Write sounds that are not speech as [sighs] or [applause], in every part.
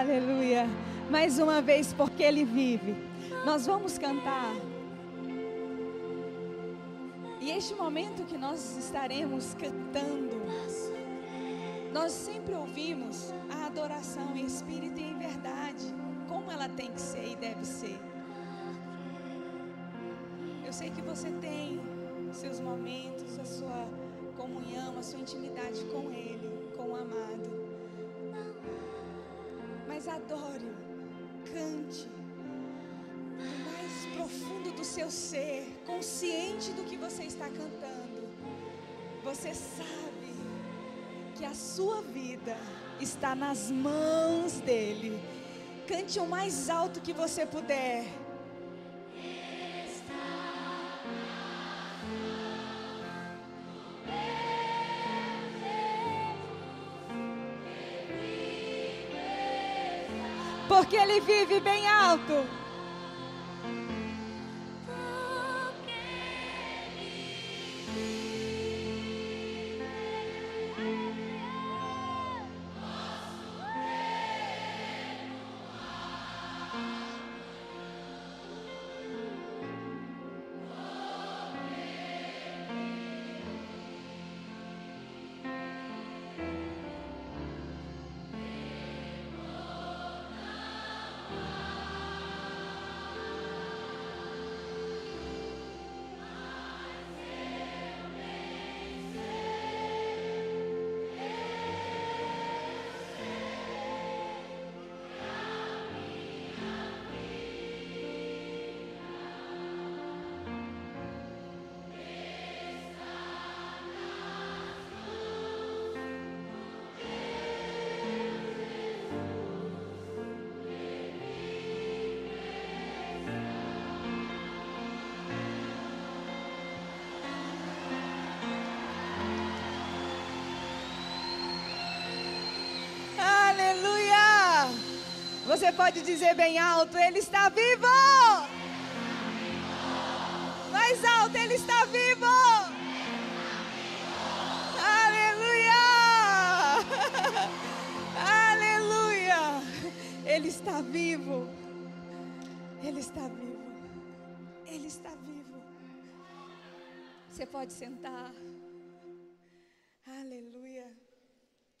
Aleluia. Mais uma vez, porque Ele vive. Nós vamos cantar. E este momento que nós estaremos cantando, nós sempre ouvimos a adoração em espírito e em verdade, como ela tem que ser e deve ser. Eu sei que você tem seus momentos, a sua comunhão, a sua intimidade com Ele, com o amado. Mas adore, cante do mais profundo do seu ser, consciente do que você está cantando. Você sabe que a sua vida está nas mãos dele. Cante o mais alto que você puder. Porque ele vive bem alto. Você pode dizer bem alto: Ele está vivo! Mais alto: Ele está vivo! Aleluia! [laughs] Aleluia! Ele está vivo! Ele está vivo! Ele está vivo! Você pode sentar. Aleluia!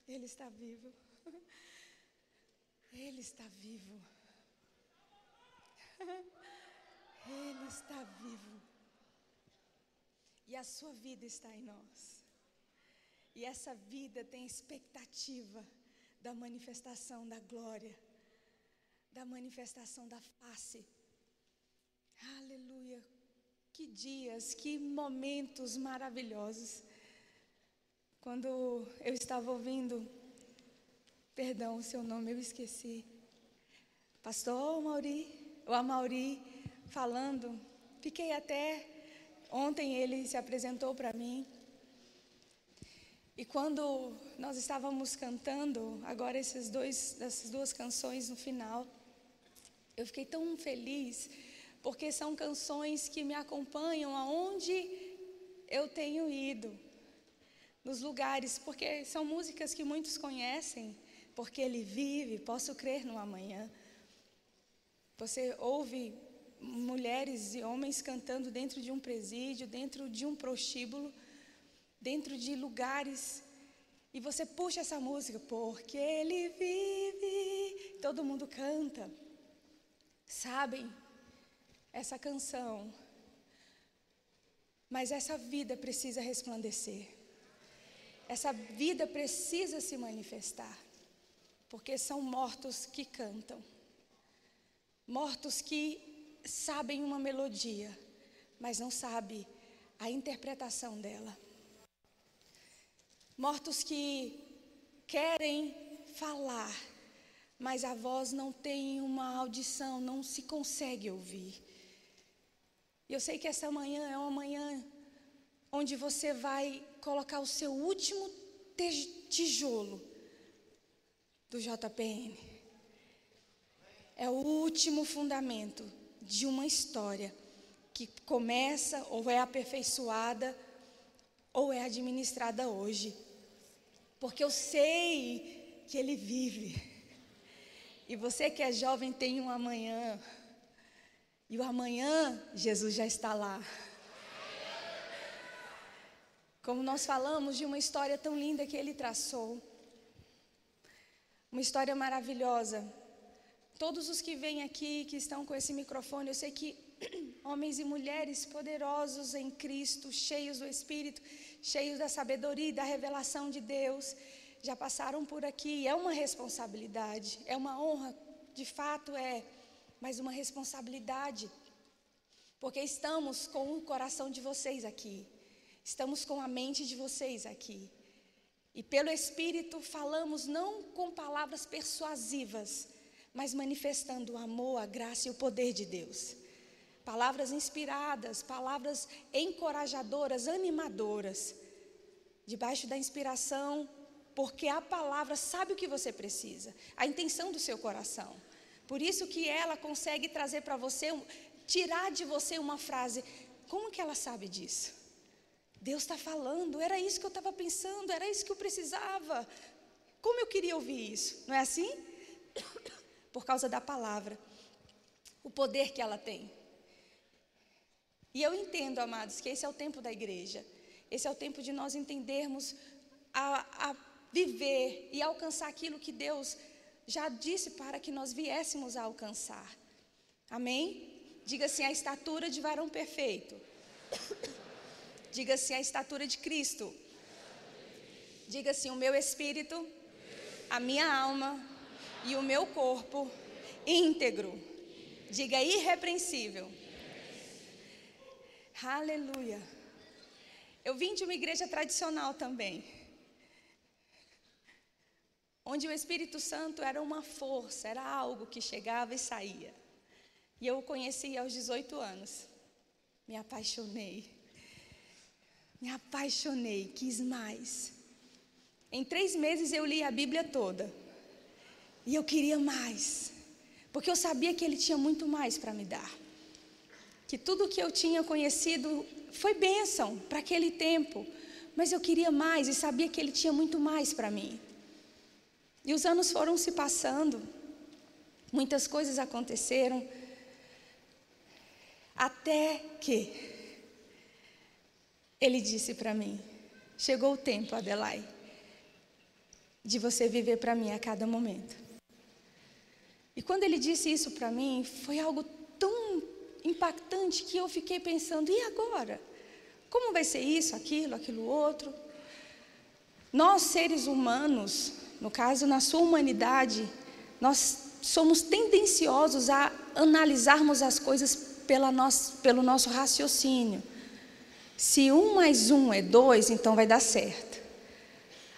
Ele está vivo. [laughs] Ele está vivo. [laughs] Ele está vivo. E a sua vida está em nós. E essa vida tem expectativa da manifestação da glória, da manifestação da face. Aleluia. Que dias, que momentos maravilhosos. Quando eu estava ouvindo Perdão, o seu nome eu esqueci. Pastor Mauri, o Amauri falando. Fiquei até ontem ele se apresentou para mim. E quando nós estávamos cantando agora esses dois, essas duas canções no final, eu fiquei tão feliz porque são canções que me acompanham aonde eu tenho ido, nos lugares, porque são músicas que muitos conhecem porque Ele vive, posso crer no amanhã. Você ouve mulheres e homens cantando dentro de um presídio, dentro de um prostíbulo, dentro de lugares, e você puxa essa música, porque Ele vive, todo mundo canta. Sabem essa canção, mas essa vida precisa resplandecer, essa vida precisa se manifestar porque são mortos que cantam, mortos que sabem uma melodia, mas não sabem a interpretação dela, mortos que querem falar, mas a voz não tem uma audição, não se consegue ouvir. E eu sei que essa manhã é uma manhã onde você vai colocar o seu último tijolo do JPN. É o último fundamento de uma história que começa ou é aperfeiçoada ou é administrada hoje. Porque eu sei que ele vive. E você que é jovem tem um amanhã. E o amanhã, Jesus já está lá. Como nós falamos de uma história tão linda que ele traçou. Uma história maravilhosa. Todos os que vêm aqui, que estão com esse microfone, eu sei que [clears throat] homens e mulheres poderosos em Cristo, cheios do Espírito, cheios da sabedoria e da revelação de Deus, já passaram por aqui. É uma responsabilidade, é uma honra, de fato é, mas uma responsabilidade, porque estamos com o coração de vocês aqui, estamos com a mente de vocês aqui. E pelo Espírito falamos não com palavras persuasivas, mas manifestando o amor, a graça e o poder de Deus. Palavras inspiradas, palavras encorajadoras, animadoras, debaixo da inspiração porque a palavra sabe o que você precisa, a intenção do seu coração. Por isso que ela consegue trazer para você, tirar de você uma frase. Como que ela sabe disso? Deus está falando, era isso que eu estava pensando, era isso que eu precisava. Como eu queria ouvir isso? Não é assim? [coughs] Por causa da palavra, o poder que ela tem. E eu entendo, amados, que esse é o tempo da igreja. Esse é o tempo de nós entendermos a, a viver e alcançar aquilo que Deus já disse para que nós viéssemos a alcançar. Amém? Diga assim: a estatura de varão perfeito. [coughs] Diga assim: a estatura de Cristo. Diga assim: o meu espírito, a minha alma e o meu corpo íntegro. Diga irrepreensível. Aleluia. Eu vim de uma igreja tradicional também onde o Espírito Santo era uma força, era algo que chegava e saía. E eu o conheci aos 18 anos. Me apaixonei. Me apaixonei, quis mais. Em três meses eu li a Bíblia toda. E eu queria mais. Porque eu sabia que Ele tinha muito mais para me dar. Que tudo que eu tinha conhecido foi bênção para aquele tempo. Mas eu queria mais e sabia que Ele tinha muito mais para mim. E os anos foram se passando, muitas coisas aconteceram, até que ele disse para mim: Chegou o tempo, Adelaide, de você viver para mim a cada momento. E quando ele disse isso para mim, foi algo tão impactante que eu fiquei pensando: e agora? Como vai ser isso, aquilo, aquilo outro? Nós, seres humanos, no caso, na sua humanidade, nós somos tendenciosos a analisarmos as coisas pela nosso, pelo nosso raciocínio. Se um mais um é dois, então vai dar certo.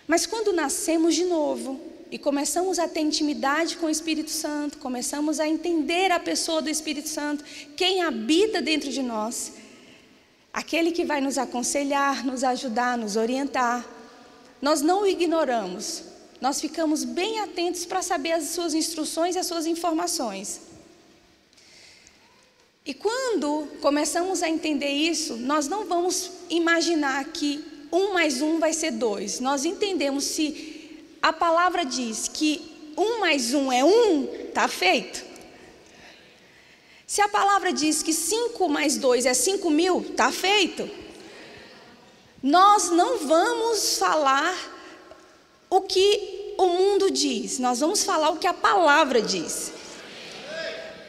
Mas quando nascemos de novo e começamos a ter intimidade com o Espírito Santo, começamos a entender a pessoa do Espírito Santo, quem habita dentro de nós, aquele que vai nos aconselhar, nos ajudar, nos orientar, nós não o ignoramos, nós ficamos bem atentos para saber as suas instruções e as suas informações. E quando começamos a entender isso, nós não vamos imaginar que um mais um vai ser dois. Nós entendemos se a palavra diz que um mais um é um, está feito. Se a palavra diz que cinco mais dois é cinco mil, está feito. Nós não vamos falar o que o mundo diz, nós vamos falar o que a palavra diz.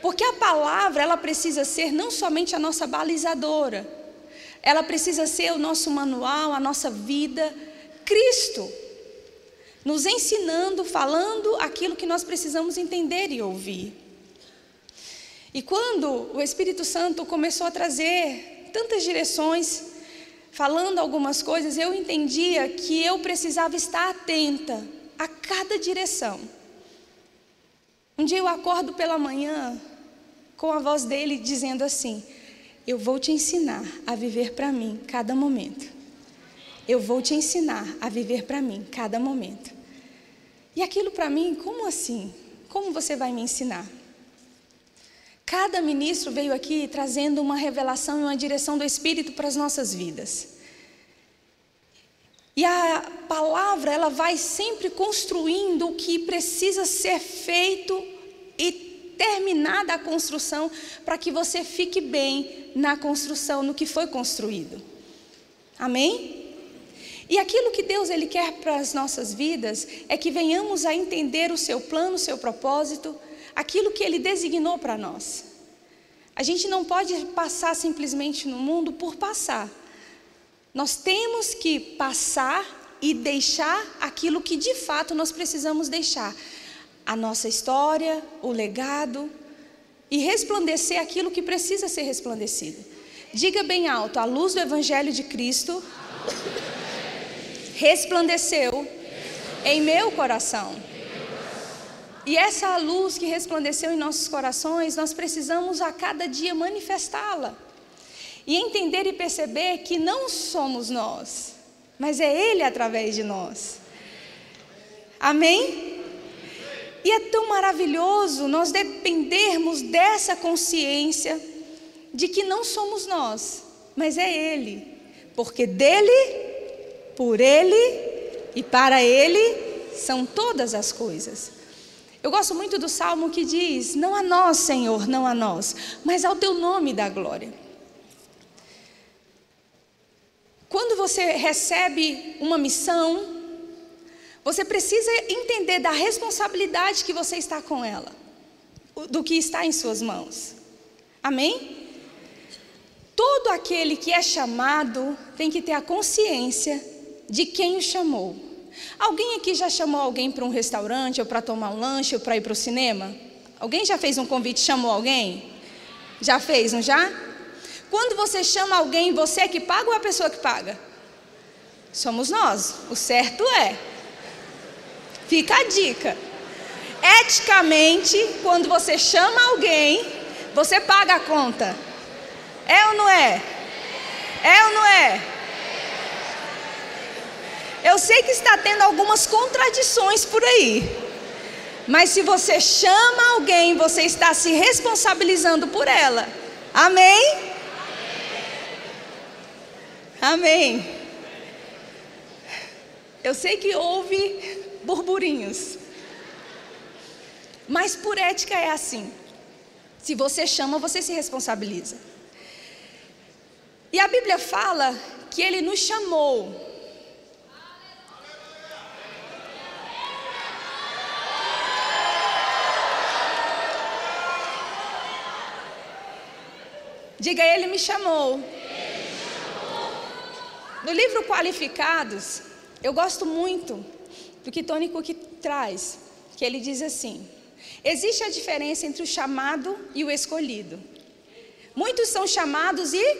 Porque a palavra, ela precisa ser não somente a nossa balizadora, ela precisa ser o nosso manual, a nossa vida, Cristo, nos ensinando, falando aquilo que nós precisamos entender e ouvir. E quando o Espírito Santo começou a trazer tantas direções, falando algumas coisas, eu entendia que eu precisava estar atenta a cada direção. Um dia eu acordo pela manhã com a voz dele dizendo assim: Eu vou te ensinar a viver para mim cada momento. Eu vou te ensinar a viver para mim cada momento. E aquilo para mim, como assim? Como você vai me ensinar? Cada ministro veio aqui trazendo uma revelação e uma direção do Espírito para as nossas vidas. E a palavra, ela vai sempre construindo o que precisa ser feito e terminada a construção para que você fique bem na construção, no que foi construído. Amém? E aquilo que Deus ele quer para as nossas vidas é que venhamos a entender o seu plano, o seu propósito, aquilo que ele designou para nós. A gente não pode passar simplesmente no mundo por passar. Nós temos que passar e deixar aquilo que de fato nós precisamos deixar. A nossa história, o legado e resplandecer aquilo que precisa ser resplandecido. Diga bem alto: a luz do Evangelho de Cristo resplandeceu em meu coração. E essa luz que resplandeceu em nossos corações, nós precisamos a cada dia manifestá-la. E entender e perceber que não somos nós, mas é Ele através de nós. Amém? E é tão maravilhoso nós dependermos dessa consciência de que não somos nós, mas é Ele. Porque dele, por Ele e para Ele são todas as coisas. Eu gosto muito do salmo que diz: Não a nós, Senhor, não a nós, mas ao teu nome da glória. Quando você recebe uma missão, você precisa entender da responsabilidade que você está com ela, do que está em suas mãos. Amém? Todo aquele que é chamado tem que ter a consciência de quem o chamou. Alguém aqui já chamou alguém para um restaurante, ou para tomar um lanche, ou para ir para o cinema? Alguém já fez um convite, chamou alguém? Já fez, não já? Quando você chama alguém, você é que paga ou é a pessoa que paga? Somos nós. O certo é. Fica a dica. Eticamente, quando você chama alguém, você paga a conta. É ou não é? É ou não é? Eu sei que está tendo algumas contradições por aí. Mas se você chama alguém, você está se responsabilizando por ela. Amém? Amém. Eu sei que houve burburinhos. Mas por ética é assim. Se você chama, você se responsabiliza. E a Bíblia fala que ele nos chamou. Diga, ele me chamou. No livro Qualificados, eu gosto muito do que Tony Cook traz, que ele diz assim: existe a diferença entre o chamado e o escolhido. Muitos são chamados e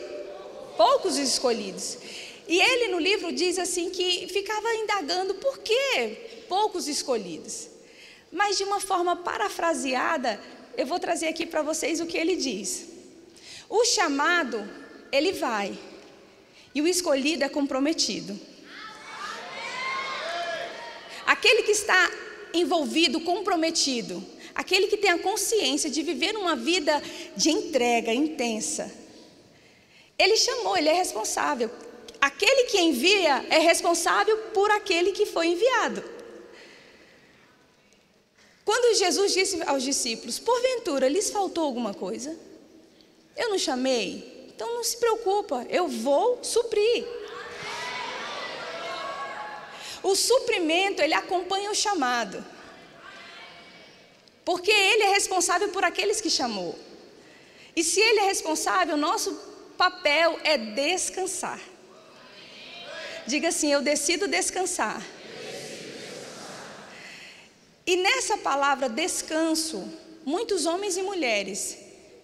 poucos escolhidos. E ele no livro diz assim que ficava indagando por que poucos escolhidos. Mas de uma forma parafraseada, eu vou trazer aqui para vocês o que ele diz. O chamado, ele vai, e o escolhido é comprometido. Aquele que está envolvido, comprometido, aquele que tem a consciência de viver uma vida de entrega intensa. Ele chamou, ele é responsável. Aquele que envia é responsável por aquele que foi enviado. Quando Jesus disse aos discípulos: Porventura lhes faltou alguma coisa? Eu não chamei? Então não se preocupa, eu vou suprir. O suprimento, ele acompanha o chamado. Porque ele é responsável por aqueles que chamou. E se ele é responsável, nosso papel é descansar. Diga assim: eu decido descansar. E nessa palavra descanso, muitos homens e mulheres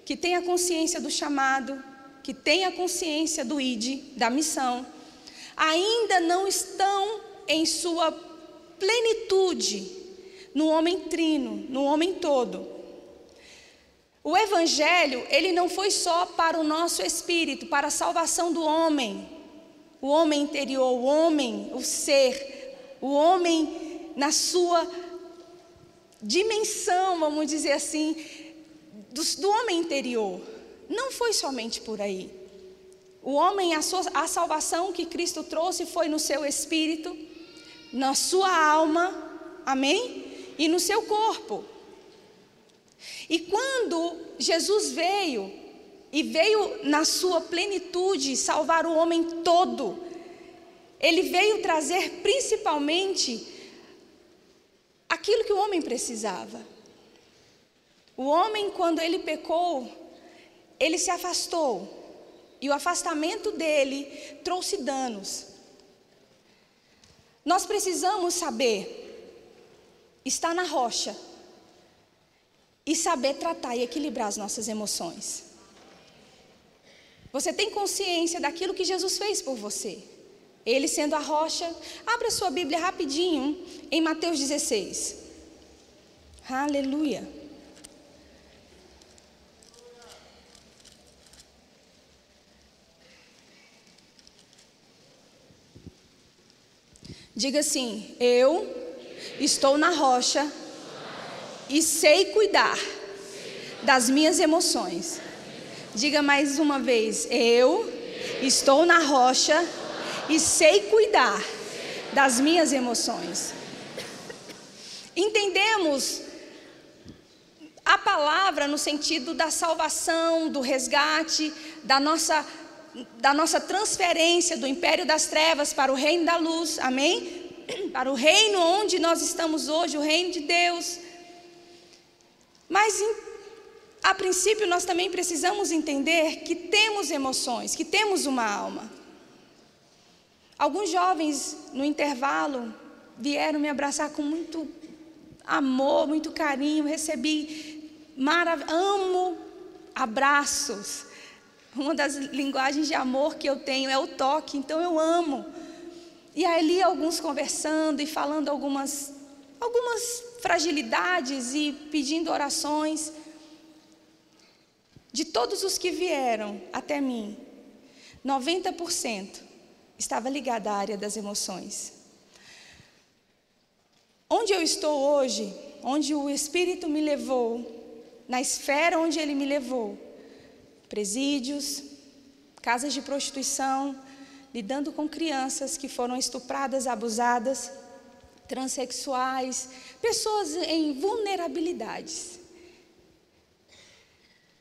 que têm a consciência do chamado, que têm a consciência do ID, da missão, ainda não estão em sua plenitude no homem trino, no homem todo. O evangelho, ele não foi só para o nosso espírito, para a salvação do homem, o homem interior, o homem, o ser, o homem na sua dimensão, vamos dizer assim, do, do homem interior. Não foi somente por aí. O homem, a, sua, a salvação que Cristo trouxe foi no seu espírito, na sua alma, amém? E no seu corpo. E quando Jesus veio, e veio na sua plenitude salvar o homem todo, ele veio trazer principalmente aquilo que o homem precisava. O homem, quando ele pecou, ele se afastou. E o afastamento dele trouxe danos. Nós precisamos saber estar na rocha e saber tratar e equilibrar as nossas emoções. Você tem consciência daquilo que Jesus fez por você. Ele sendo a rocha. Abra sua Bíblia rapidinho em Mateus 16. Aleluia. Diga assim: Eu estou na rocha e sei cuidar das minhas emoções. Diga mais uma vez: Eu estou na rocha e sei cuidar das minhas emoções. Entendemos a palavra no sentido da salvação, do resgate, da nossa da nossa transferência do império das trevas para o reino da luz, amém? [clears throat] Para o reino onde nós estamos hoje, o reino de Deus. Mas, a princípio, nós também precisamos entender que temos emoções, que temos uma alma. Alguns jovens, no intervalo, vieram me abraçar com muito amor, muito carinho, recebi marav amo abraços uma das linguagens de amor que eu tenho é o toque, então eu amo. E ali alguns conversando e falando algumas algumas fragilidades e pedindo orações. De todos os que vieram até mim, 90% estava ligado à área das emoções. Onde eu estou hoje, onde o Espírito me levou, na esfera onde ele me levou, presídios, casas de prostituição, lidando com crianças que foram estupradas, abusadas, transexuais, pessoas em vulnerabilidades.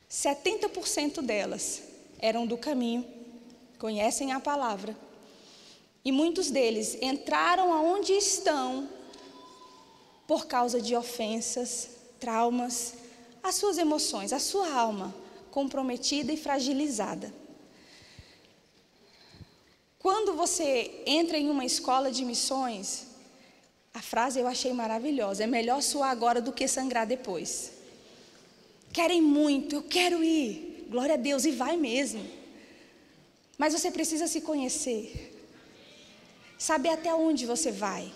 70% delas eram do caminho, conhecem a palavra. E muitos deles entraram aonde estão por causa de ofensas, traumas, as suas emoções, a sua alma comprometida e fragilizada. Quando você entra em uma escola de missões, a frase eu achei maravilhosa: é melhor suar agora do que sangrar depois. Querem muito, eu quero ir, glória a Deus, e vai mesmo. Mas você precisa se conhecer, saber até onde você vai,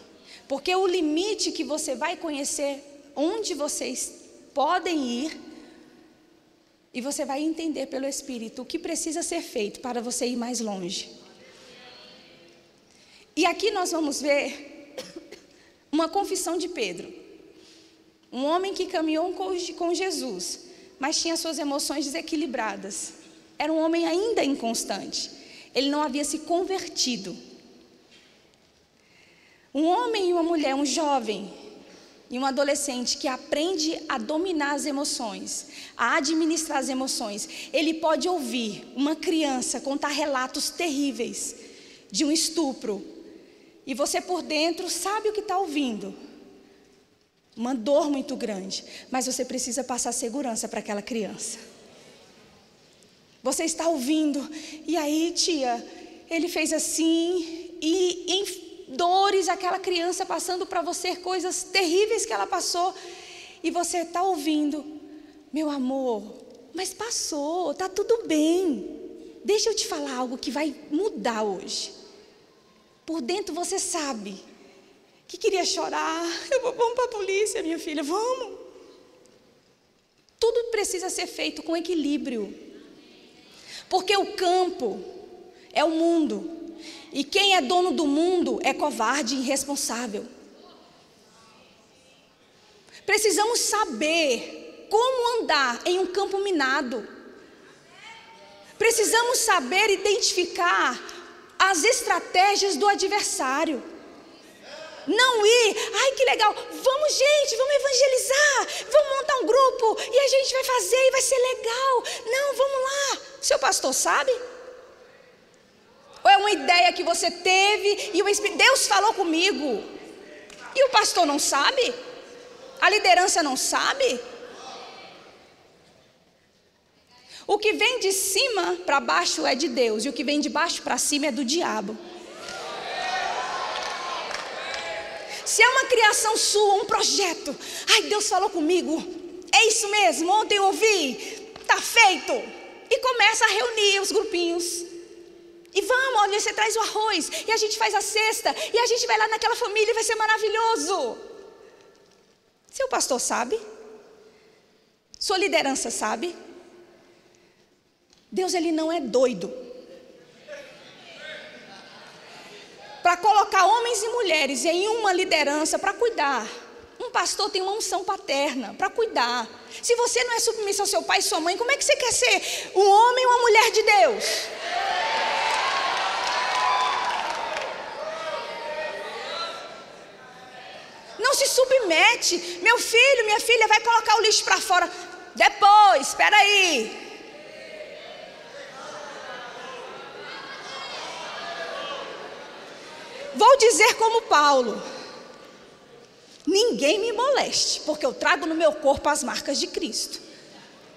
porque o limite que você vai conhecer, onde vocês podem ir, e você vai entender pelo Espírito o que precisa ser feito para você ir mais longe. E aqui nós vamos ver uma confissão de Pedro. Um homem que caminhou com Jesus, mas tinha suas emoções desequilibradas. Era um homem ainda inconstante. Ele não havia se convertido. Um homem e uma mulher, um jovem, e um adolescente que aprende a dominar as emoções, a administrar as emoções, ele pode ouvir uma criança contar relatos terríveis de um estupro, e você por dentro sabe o que está ouvindo. Uma dor muito grande, mas você precisa passar segurança para aquela criança. Você está ouvindo, e aí, tia, ele fez assim, e dores, aquela criança passando para você coisas terríveis que ela passou, e você está ouvindo, meu amor, mas passou, está tudo bem. Deixa eu te falar algo que vai mudar hoje. Por dentro você sabe que queria chorar. [laughs] Eu vou, vamos para a polícia, minha filha, vamos. Tudo precisa ser feito com equilíbrio. Porque o campo é o mundo. E quem é dono do mundo é covarde e irresponsável. Precisamos saber como andar em um campo minado. Precisamos saber identificar as estratégias do adversário. Não ir, ai que legal, vamos gente, vamos evangelizar, vamos montar um grupo, e a gente vai fazer e vai ser legal. Não, vamos lá. Seu pastor sabe? Ou é uma ideia que você teve e o Espírito, Deus falou comigo? E o pastor não sabe? A liderança não sabe? O que vem de cima para baixo é de Deus, e o que vem de baixo para cima é do diabo. Se é uma criação sua, um projeto, ai, Deus falou comigo, é isso mesmo, ontem eu ouvi, está feito. E começa a reunir os grupinhos. E vamos, olha, você traz o arroz, e a gente faz a cesta, e a gente vai lá naquela família e vai ser maravilhoso. Seu pastor sabe? Sua liderança sabe? Deus ele não é doido. Para colocar homens e mulheres em uma liderança para cuidar. Um pastor tem uma unção paterna para cuidar. Se você não é submisso ao seu pai e sua mãe, como é que você quer ser um homem ou uma mulher de Deus? Não se submete. Meu filho, minha filha, vai colocar o lixo para fora. Depois, espera aí. Vou dizer como Paulo: ninguém me moleste, porque eu trago no meu corpo as marcas de Cristo.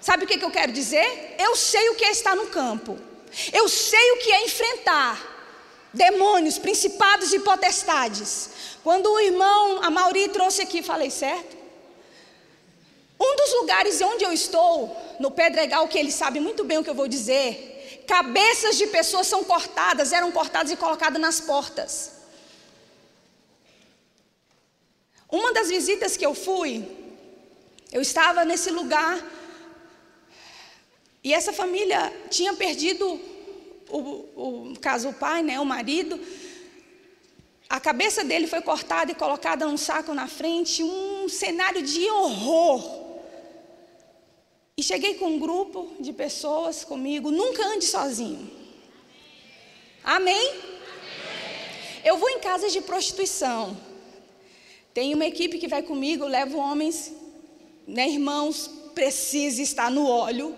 Sabe o que, que eu quero dizer? Eu sei o que é estar no campo, eu sei o que é enfrentar demônios, principados e potestades. Quando o irmão, a Mauri trouxe aqui, falei certo? Um dos lugares onde eu estou, no Pedregal, que ele sabe muito bem o que eu vou dizer, cabeças de pessoas são cortadas, eram cortadas e colocadas nas portas. Uma das visitas que eu fui, eu estava nesse lugar e essa família tinha perdido o, o caso o pai, né, o marido. A cabeça dele foi cortada e colocada num saco na frente, um cenário de horror. E cheguei com um grupo de pessoas comigo, nunca ande sozinho. Amém? Amém? Eu vou em casas de prostituição. Tem uma equipe que vai comigo, levo homens, né, irmãos, precisa estar no óleo.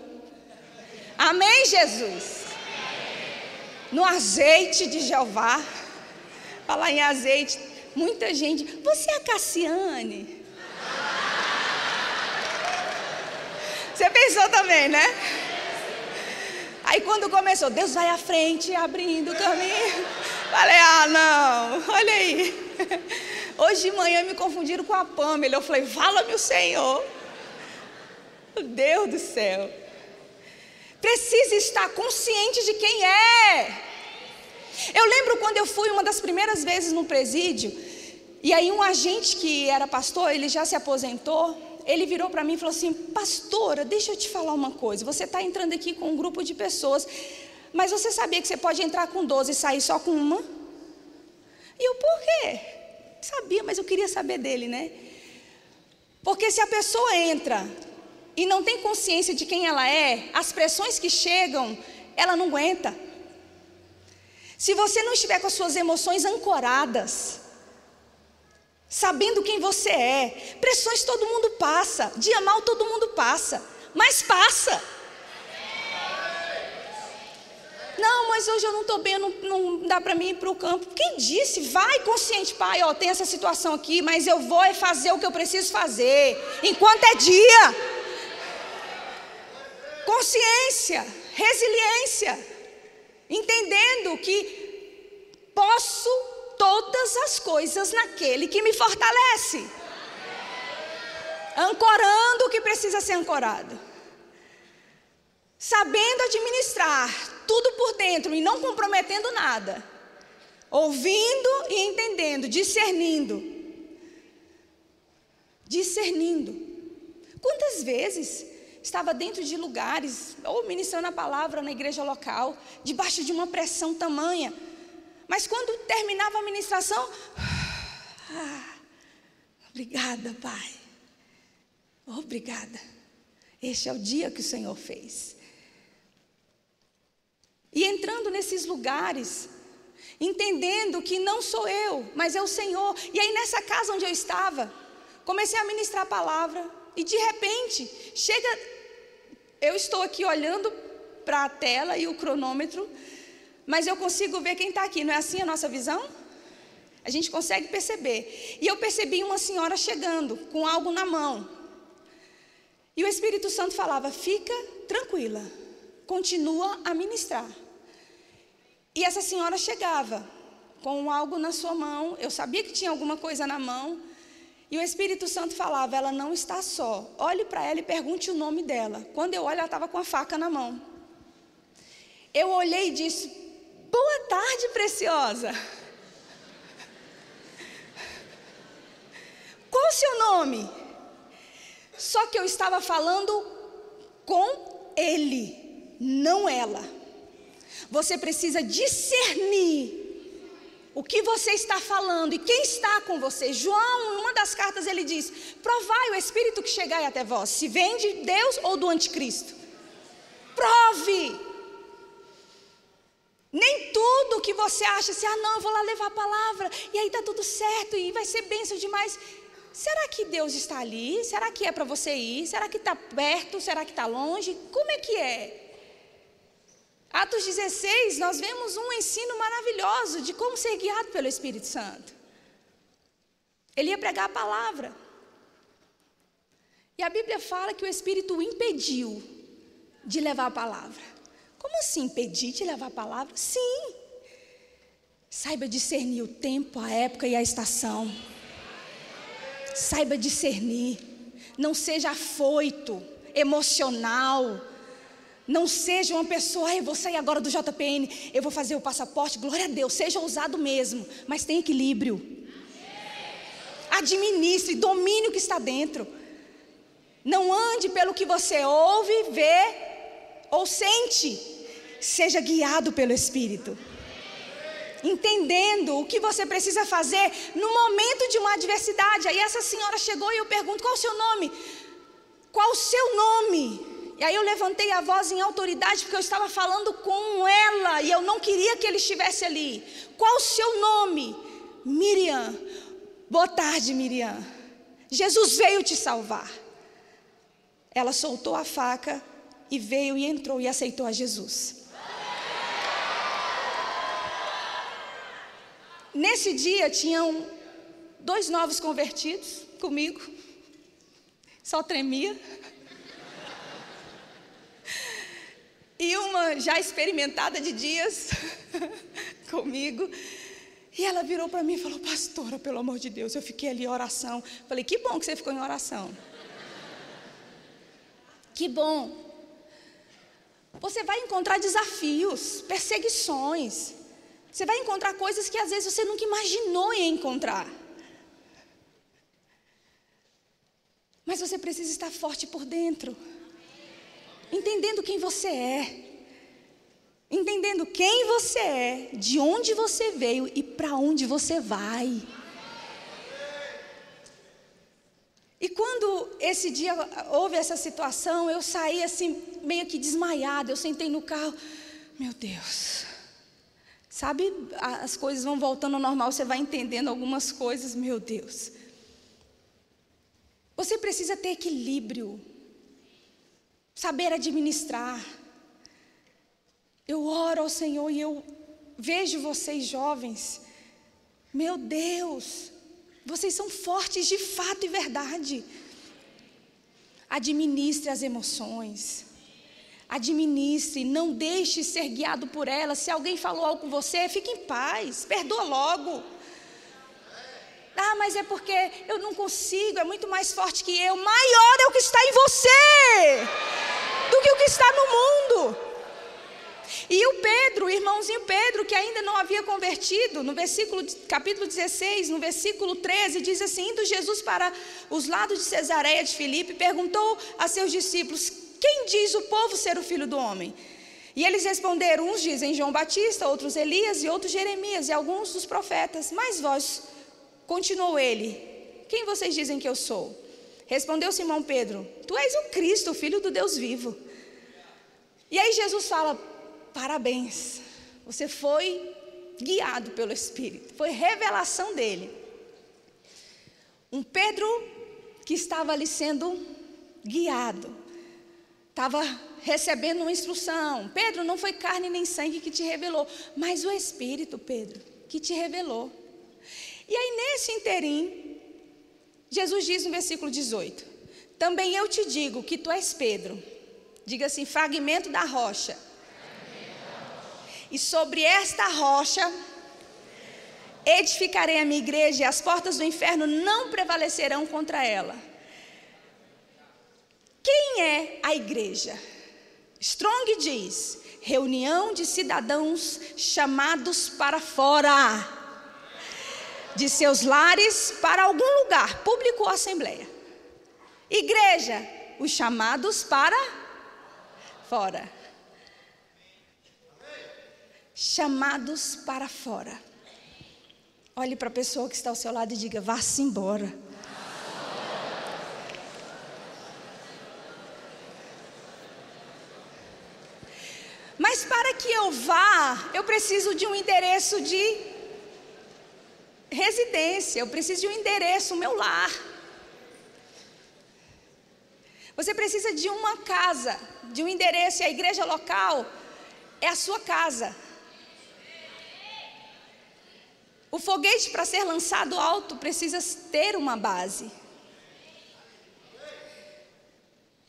Amém, Jesus? No azeite de Jeová. Falar em azeite, muita gente. Você é a Cassiane? Você pensou também, né? Aí quando começou, Deus vai à frente, abrindo o caminho. Falei, ah, não, olha aí. Hoje de manhã me confundiram com a Pamela. Eu falei, fala-me o Senhor. Deus do céu. Precisa estar consciente de quem é. Eu lembro quando eu fui uma das primeiras vezes no presídio, e aí um agente que era pastor, ele já se aposentou, ele virou para mim e falou assim: Pastora, deixa eu te falar uma coisa. Você está entrando aqui com um grupo de pessoas, mas você sabia que você pode entrar com 12 e sair só com uma? E eu, por quê? Sabia, mas eu queria saber dele, né? Porque se a pessoa entra e não tem consciência de quem ela é, as pressões que chegam, ela não aguenta. Se você não estiver com as suas emoções ancoradas, sabendo quem você é, pressões todo mundo passa, dia mal todo mundo passa, mas passa. Não, mas hoje eu não estou bem, não, não dá para mim ir para o campo. Quem disse? Vai consciente, pai, ó, tem essa situação aqui, mas eu vou é fazer o que eu preciso fazer, enquanto é dia. Consciência, resiliência entendendo que posso todas as coisas naquele que me fortalece. Ancorando o que precisa ser ancorado. Sabendo administrar tudo por dentro e não comprometendo nada. Ouvindo e entendendo, discernindo. Discernindo. Quantas vezes estava dentro de lugares, ou ministrando a palavra na igreja local, debaixo de uma pressão tamanha. Mas quando terminava a ministração, [sighs] ah, obrigada, Pai. Obrigada. Este é o dia que o Senhor fez. E entrando nesses lugares, entendendo que não sou eu, mas é o Senhor. E aí nessa casa onde eu estava, comecei a ministrar a palavra E de repente, chega. Eu estou aqui olhando para a tela e o cronômetro, mas eu consigo ver quem está aqui. Não é assim a nossa visão? A gente consegue perceber. E eu percebi uma senhora chegando com algo na mão. E o Espírito Santo falava: fica tranquila, continua a ministrar. E essa senhora chegava com algo na sua mão, eu sabia que tinha alguma coisa na mão, e o Espírito Santo falava: ela não está só, olhe para ela e pergunte o nome dela. Quando eu olho, ela estava com a faca na mão. Eu olhei e disse: Boa tarde, preciosa. Qual o seu nome? Só que eu estava falando com ele, não ela. Você precisa discernir o que você está falando e quem está com você. João, uma das cartas, ele diz: Provai o Espírito que chegai até vós, se vem de Deus ou do anticristo. Prove. Nem tudo que você acha assim, ah, não, eu vou lá levar a palavra, e aí está tudo certo, e vai ser bênção demais. Será que Deus está ali? Será que é para você ir? Será que está perto? Será que está longe? Como é que é? Atos 16, nós vemos um ensino maravilhoso de como ser guiado pelo Espírito Santo. Ele ia pregar a palavra. E a Bíblia fala que o Espírito o impediu de levar a palavra. Como assim impedir de levar a palavra? Sim. Saiba discernir o tempo, a época e a estação. Saiba discernir. Não seja afoito, emocional não seja uma pessoa, eu vou sair agora do JPN, eu vou fazer o passaporte, glória a Deus, seja ousado mesmo, mas tem equilíbrio. Administre, domine o que está dentro. Não ande pelo que você ouve, vê ou sente. Seja guiado pelo Espírito. Entendendo o que você precisa fazer no momento de uma adversidade. Aí essa senhora chegou e eu pergunto: qual o seu nome? Qual o seu nome? E aí eu levantei a voz em autoridade porque eu estava falando com ela e eu não queria que ele estivesse ali. Qual o seu nome? Miriam. Boa tarde, Miriam. Jesus veio te salvar. Ela soltou a faca e veio e entrou e aceitou a Jesus. Nesse dia tinham dois novos convertidos comigo. Só tremia. E uma já experimentada de dias [laughs] comigo. E ela virou para mim e falou: Pastora, pelo amor de Deus, eu fiquei ali em oração. Falei: Que bom que você ficou em oração. Que bom. Você vai encontrar desafios, perseguições. Você vai encontrar coisas que às vezes você nunca imaginou em encontrar. Mas você precisa estar forte por dentro entendendo quem você é, entendendo quem você é, de onde você veio e para onde você vai. E quando esse dia houve essa situação, eu saí assim, meio que desmaiada. Eu sentei no carro, meu Deus. Sabe, as coisas vão voltando ao normal, você vai entendendo algumas coisas, meu Deus. Você precisa ter equilíbrio saber administrar. Eu oro ao Senhor e eu vejo vocês jovens, meu Deus, vocês são fortes de fato e verdade. Administre as emoções. Administre, não deixe ser guiado por elas. Se alguém falou algo com você, fique em paz, perdoa logo. Ah, mas é porque eu não consigo, é muito mais forte que eu. Maior é o que está em você do que o que está no mundo. E o Pedro, o irmãozinho Pedro, que ainda não havia convertido, no versículo, capítulo 16, no versículo 13, diz assim: Indo Jesus para os lados de Cesareia de Filipe, perguntou a seus discípulos: Quem diz o povo ser o filho do homem? E eles responderam: Uns dizem João Batista, outros Elias e outros Jeremias e alguns dos profetas. Mas vós, continuou ele, quem vocês dizem que eu sou? Respondeu Simão Pedro: Tu és o Cristo, Filho do Deus vivo. E aí Jesus fala: Parabéns, você foi guiado pelo Espírito, foi revelação dele. Um Pedro que estava ali sendo guiado, estava recebendo uma instrução. Pedro, não foi carne nem sangue que te revelou, mas o Espírito, Pedro, que te revelou. E aí, nesse interim, Jesus diz no versículo 18: Também eu te digo que tu és Pedro. Diga assim: fragmento da rocha. E sobre esta rocha edificarei a minha igreja, e as portas do inferno não prevalecerão contra ela. Quem é a igreja? Strong diz: reunião de cidadãos chamados para fora de seus lares para algum lugar, público ou assembleia. Igreja, os chamados para fora. Chamados para fora. Olhe para a pessoa que está ao seu lado e diga: vá-se embora. Mas para que eu vá, eu preciso de um endereço de residência, eu preciso de um endereço, o meu lar. Você precisa de uma casa, de um endereço, e a igreja local é a sua casa. O foguete, para ser lançado alto, precisa ter uma base.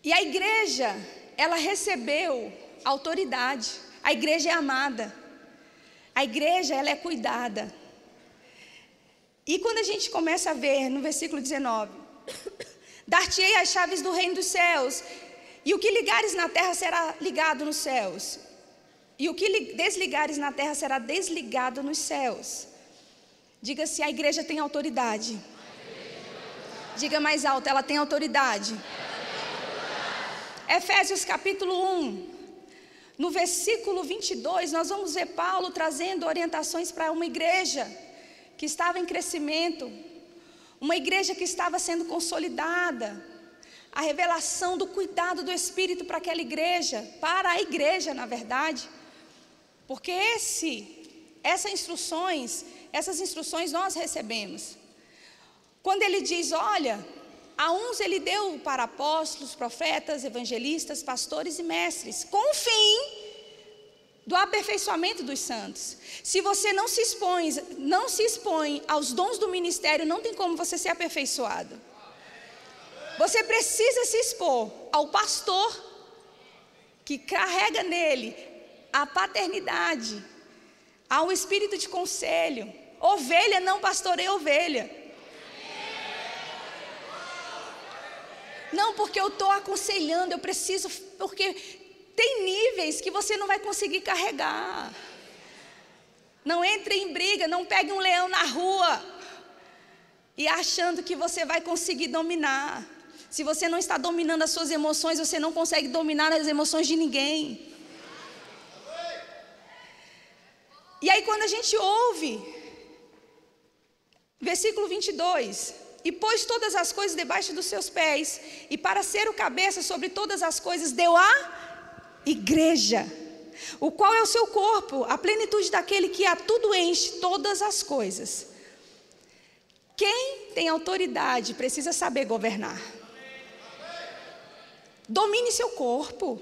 E a igreja, ela recebeu autoridade. A igreja é amada. A igreja, ela é cuidada. E quando a gente começa a ver no versículo 19: [coughs] Dar-te-ei as chaves do reino dos céus, e o que ligares na terra será ligado nos céus, e o que desligares na terra será desligado nos céus. Diga se a igreja tem autoridade. Diga mais alto, ela tem autoridade. Efésios capítulo 1. No versículo 22, nós vamos ver Paulo trazendo orientações para uma igreja que estava em crescimento, uma igreja que estava sendo consolidada. A revelação do cuidado do Espírito para aquela igreja, para a igreja, na verdade. Porque esse, essas instruções essas instruções nós recebemos. Quando ele diz, olha, a uns ele deu para apóstolos, profetas, evangelistas, pastores e mestres, com o fim do aperfeiçoamento dos santos. Se você não se expõe, não se expõe aos dons do ministério, não tem como você ser aperfeiçoado. Você precisa se expor ao pastor que carrega nele a paternidade, ao espírito de conselho, Ovelha não pastoreia ovelha. Não, porque eu estou aconselhando, eu preciso, porque tem níveis que você não vai conseguir carregar. Não entre em briga, não pegue um leão na rua e achando que você vai conseguir dominar. Se você não está dominando as suas emoções, você não consegue dominar as emoções de ninguém. E aí, quando a gente ouve Versículo 22. E pôs todas as coisas debaixo dos seus pés, e para ser o cabeça sobre todas as coisas, deu a igreja, o qual é o seu corpo, a plenitude daquele que a tudo enche, todas as coisas. Quem tem autoridade precisa saber governar. Domine seu corpo,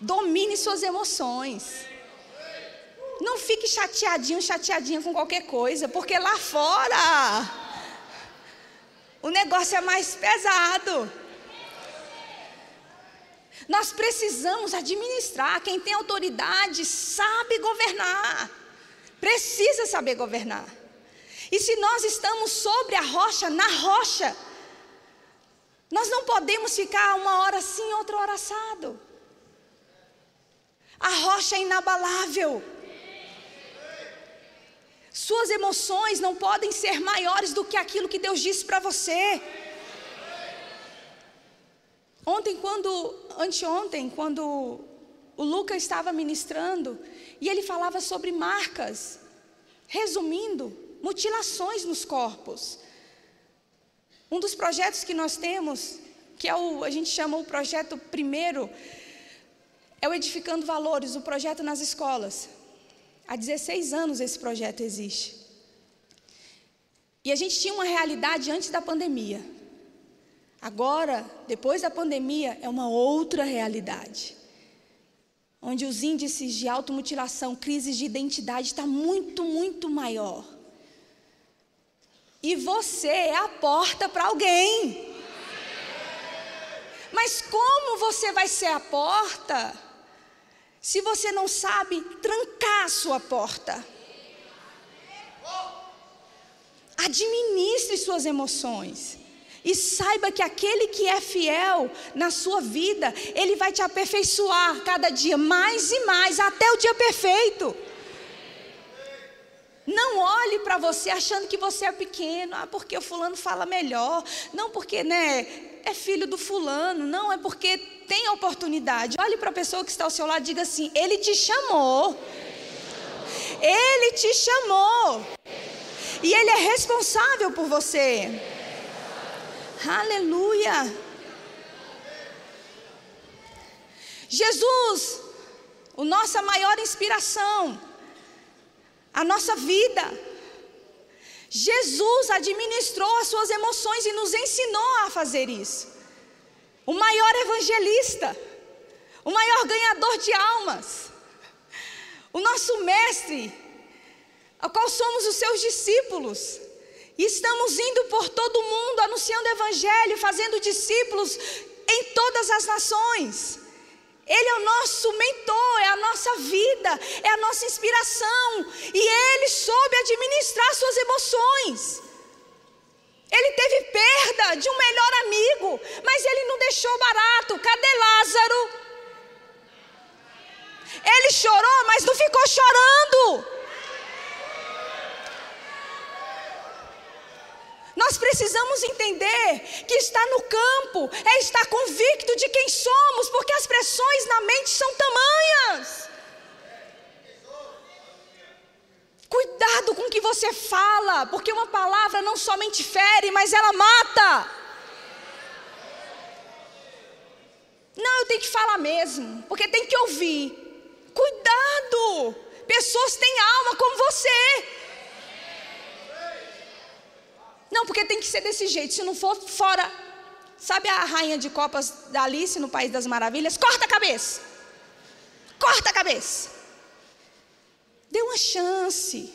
domine suas emoções. Não fique chateadinho, chateadinha com qualquer coisa, porque lá fora o negócio é mais pesado. Nós precisamos administrar. Quem tem autoridade sabe governar. Precisa saber governar. E se nós estamos sobre a rocha, na rocha, nós não podemos ficar uma hora sim, outra hora assado. A rocha é inabalável. Suas emoções não podem ser maiores do que aquilo que Deus disse para você. Ontem, quando, anteontem, quando o Lucas estava ministrando, e ele falava sobre marcas, resumindo, mutilações nos corpos. Um dos projetos que nós temos, que é o, a gente chama o projeto primeiro, é o Edificando Valores, o projeto nas escolas. Há 16 anos esse projeto existe. E a gente tinha uma realidade antes da pandemia. Agora, depois da pandemia, é uma outra realidade. Onde os índices de automutilação, crises de identidade está muito, muito maior. E você é a porta para alguém. Mas como você vai ser a porta se você não sabe trancar a sua porta? Administre suas emoções. E saiba que aquele que é fiel na sua vida, ele vai te aperfeiçoar cada dia mais e mais, até o dia perfeito. Não olhe para você achando que você é pequeno, ah, porque o fulano fala melhor, não porque, né, é filho do fulano, não, é porque tem oportunidade. Olhe para a pessoa que está ao seu lado e diga assim: Ele te chamou. Ele te chamou. E Ele é responsável por você. Aleluia. Jesus, a nossa maior inspiração, a nossa vida. Jesus administrou as suas emoções e nos ensinou a fazer isso. O maior evangelista, o maior ganhador de almas, o nosso mestre, a qual somos os seus discípulos. Estamos indo por todo o mundo anunciando o evangelho, fazendo discípulos em todas as nações. Ele é o nosso mentor, é a nossa vida, é a nossa inspiração. E ele soube administrar suas emoções. Ele teve perda de um melhor amigo, mas ele não deixou barato. Cadê Lázaro? Ele chorou, mas não ficou chorando. Nós precisamos entender que estar no campo é estar convicto de quem somos, porque as pressões na mente são tamanhas. Cuidado com o que você fala, porque uma palavra não somente fere, mas ela mata. Não, eu tenho que falar mesmo, porque tem que ouvir. Cuidado! Pessoas têm alma como você. Não, porque tem que ser desse jeito. Se não for fora, sabe a rainha de copas da Alice no País das Maravilhas? Corta a cabeça. Corta a cabeça. Dê uma chance.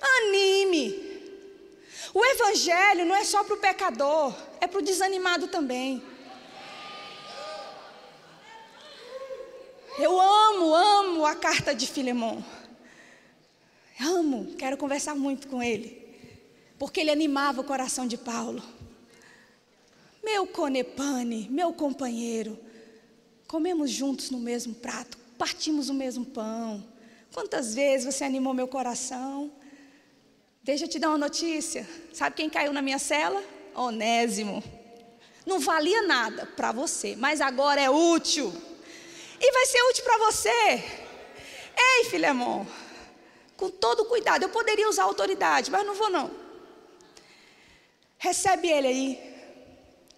Anime. O evangelho não é só para o pecador, é para o desanimado também. Eu amo, amo a carta de Filemão. Amo, quero conversar muito com ele porque ele animava o coração de Paulo. Meu conepane, meu companheiro, comemos juntos no mesmo prato, partimos o mesmo pão. Quantas vezes você animou meu coração? Deixa eu te dar uma notícia. Sabe quem caiu na minha cela? Onésimo. Não valia nada para você, mas agora é útil. E vai ser útil para você. Ei, Filemão, com todo cuidado, eu poderia usar autoridade, mas não vou não. Recebe ele aí,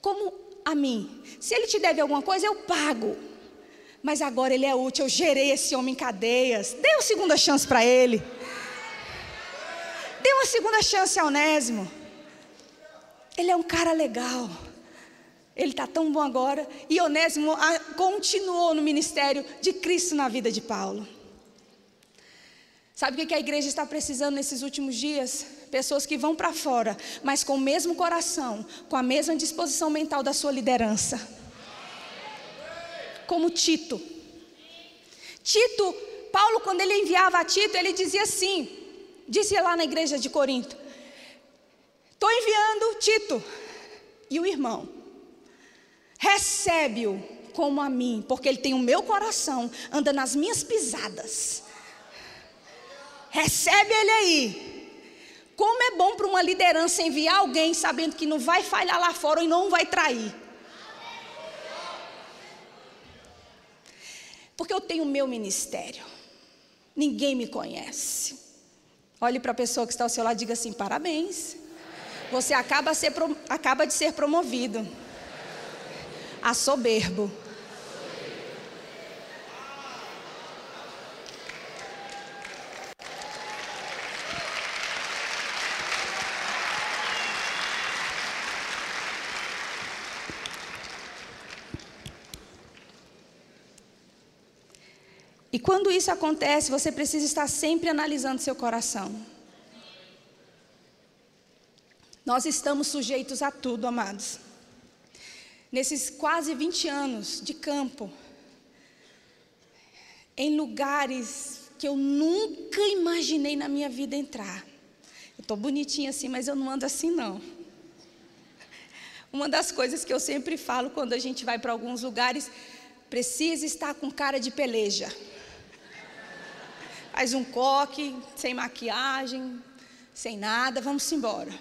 como a mim. Se ele te deve alguma coisa, eu pago. Mas agora ele é útil, eu gerei esse homem em cadeias. Dê uma segunda chance para ele. Dê uma segunda chance ao Onésimo. Ele é um cara legal. Ele está tão bom agora. E Onésimo ah, continuou no ministério de Cristo na vida de Paulo. Sabe o que a igreja está precisando nesses últimos dias? Pessoas que vão para fora, mas com o mesmo coração, com a mesma disposição mental da sua liderança. Como Tito. Tito, Paulo, quando ele enviava a Tito, ele dizia assim: disse lá na igreja de Corinto: Estou enviando Tito e o irmão, recebe-o como a mim, porque ele tem o meu coração, anda nas minhas pisadas. Recebe ele aí. Como é bom para uma liderança enviar alguém sabendo que não vai falhar lá fora e não vai trair. Porque eu tenho o meu ministério. Ninguém me conhece. Olhe para a pessoa que está ao seu lado e diga assim: parabéns. Você acaba, de ser promovido a soberbo. E quando isso acontece, você precisa estar sempre analisando seu coração. Nós estamos sujeitos a tudo, amados. Nesses quase 20 anos de campo, em lugares que eu nunca imaginei na minha vida entrar. Eu estou bonitinha assim, mas eu não ando assim, não. Uma das coisas que eu sempre falo quando a gente vai para alguns lugares, precisa estar com cara de peleja. Faz um coque, sem maquiagem, sem nada, vamos embora.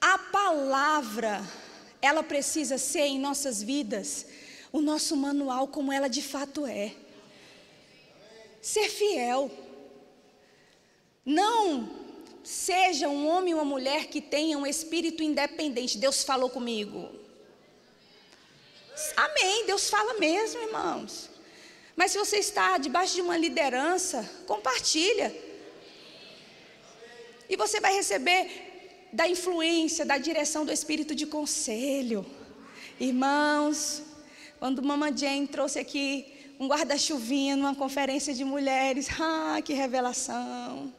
A palavra, ela precisa ser em nossas vidas o nosso manual como ela de fato é. Ser fiel. Não seja um homem ou uma mulher que tenha um espírito independente. Deus falou comigo. Amém. Deus fala mesmo, irmãos. Mas se você está debaixo de uma liderança, compartilha. E você vai receber da influência, da direção do espírito de conselho. Irmãos, quando Mama Jane trouxe aqui um guarda-chuvinha numa conferência de mulheres, ah, que revelação.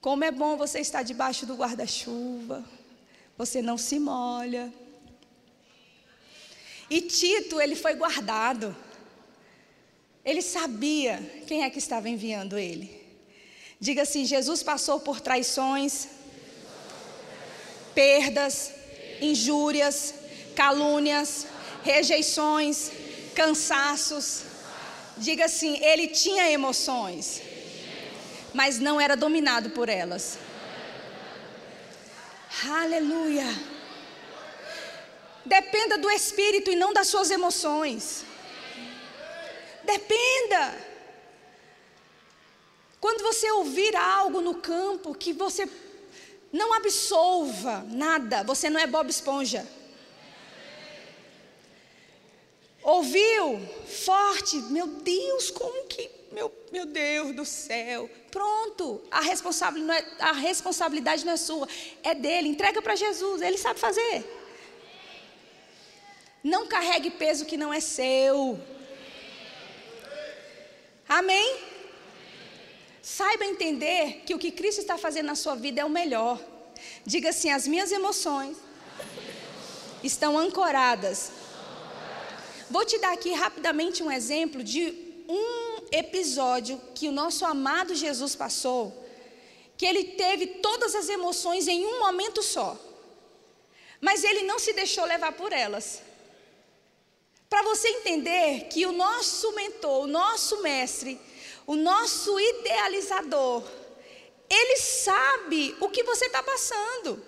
Como é bom você estar debaixo do guarda-chuva. Você não se molha. E Tito, ele foi guardado. Ele sabia quem é que estava enviando ele. Diga assim: Jesus passou por traições, perdas, injúrias, calúnias, rejeições, cansaços. Diga assim: ele tinha emoções, mas não era dominado por elas. Aleluia. Dependa do espírito e não das suas emoções. Dependa. Quando você ouvir algo no campo que você não absolva nada, você não é Bob Esponja. Ouviu? Forte, meu Deus, como que, meu, meu Deus do céu. Pronto, a não é, a responsabilidade não é sua, é dele. Entrega para Jesus, ele sabe fazer. Não carregue peso que não é seu. Amém? Saiba entender que o que Cristo está fazendo na sua vida é o melhor. Diga assim: as minhas emoções estão ancoradas. Vou te dar aqui rapidamente um exemplo de um episódio que o nosso amado Jesus passou, que ele teve todas as emoções em um momento só, mas ele não se deixou levar por elas. Para você entender que o nosso mentor, o nosso mestre, o nosso idealizador, ele sabe o que você está passando.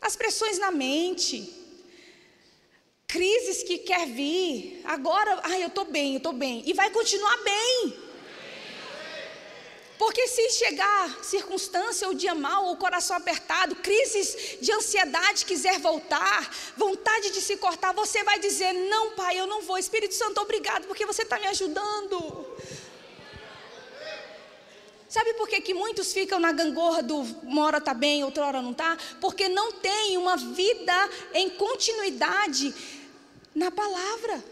As pressões na mente, crises que quer vir. Agora, ai, eu estou bem, eu estou bem. E vai continuar bem. Porque se chegar circunstância ou dia mal, ou coração apertado, crises de ansiedade, quiser voltar, vontade de se cortar, você vai dizer: Não, pai, eu não vou. Espírito Santo, obrigado, porque você está me ajudando. Sabe por que, que muitos ficam na gangorra do uma hora está bem, outra hora não está? Porque não tem uma vida em continuidade na palavra.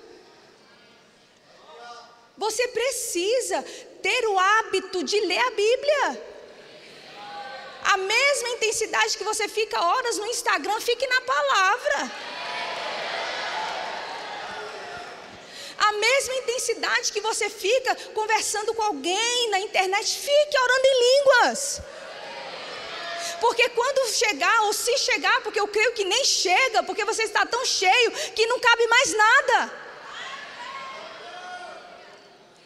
Você precisa ter o hábito de ler a Bíblia. A mesma intensidade que você fica horas no Instagram, fique na palavra. A mesma intensidade que você fica conversando com alguém na internet, fique orando em línguas. Porque quando chegar, ou se chegar, porque eu creio que nem chega, porque você está tão cheio que não cabe mais nada.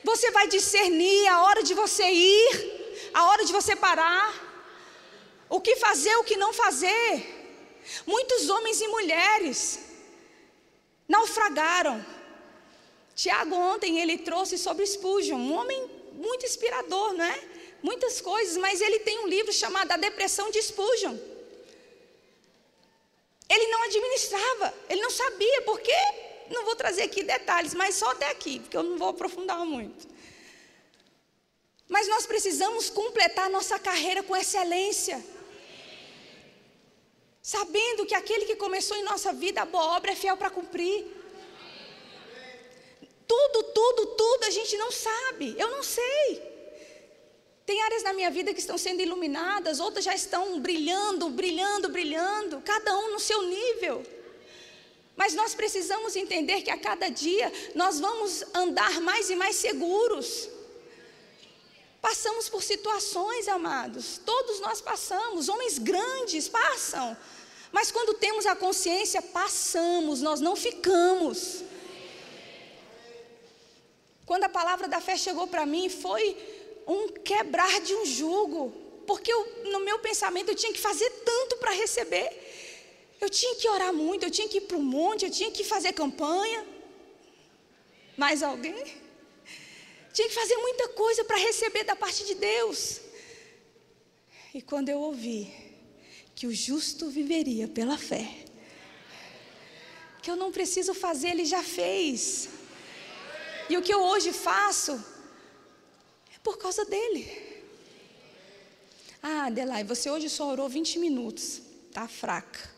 Você vai discernir a hora de você ir, a hora de você parar, o que fazer, o que não fazer. Muitos homens e mulheres naufragaram Tiago ontem ele trouxe sobre Spurgeon, um homem muito inspirador, não é? Muitas coisas, mas ele tem um livro chamado A Depressão de Spurgeon. Ele não administrava, ele não sabia por quê. Não vou trazer aqui detalhes, mas só até aqui, porque eu não vou aprofundar muito. Mas nós precisamos completar nossa carreira com excelência. Sabendo que aquele que começou em nossa vida a boa obra é fiel para cumprir. Tudo, tudo, tudo a gente não sabe. Eu não sei. Tem áreas na minha vida que estão sendo iluminadas, outras já estão brilhando, brilhando, brilhando, cada um no seu nível. Mas nós precisamos entender que a cada dia nós vamos andar mais e mais seguros. Passamos por situações, amados, todos nós passamos, homens grandes passam. Mas quando temos a consciência, passamos, nós não ficamos. Quando a palavra da fé chegou para mim, foi um quebrar de um jugo, porque eu, no meu pensamento eu tinha que fazer tanto para receber. Eu tinha que orar muito, eu tinha que ir para o monte, eu tinha que fazer campanha. Mais alguém? [laughs] Tinha que fazer muita coisa para receber da parte de Deus. E quando eu ouvi que o justo viveria pela fé, que eu não preciso fazer, ele já fez. E o que eu hoje faço é por causa dele. Ah, Adelaide, você hoje só orou 20 minutos, tá fraca.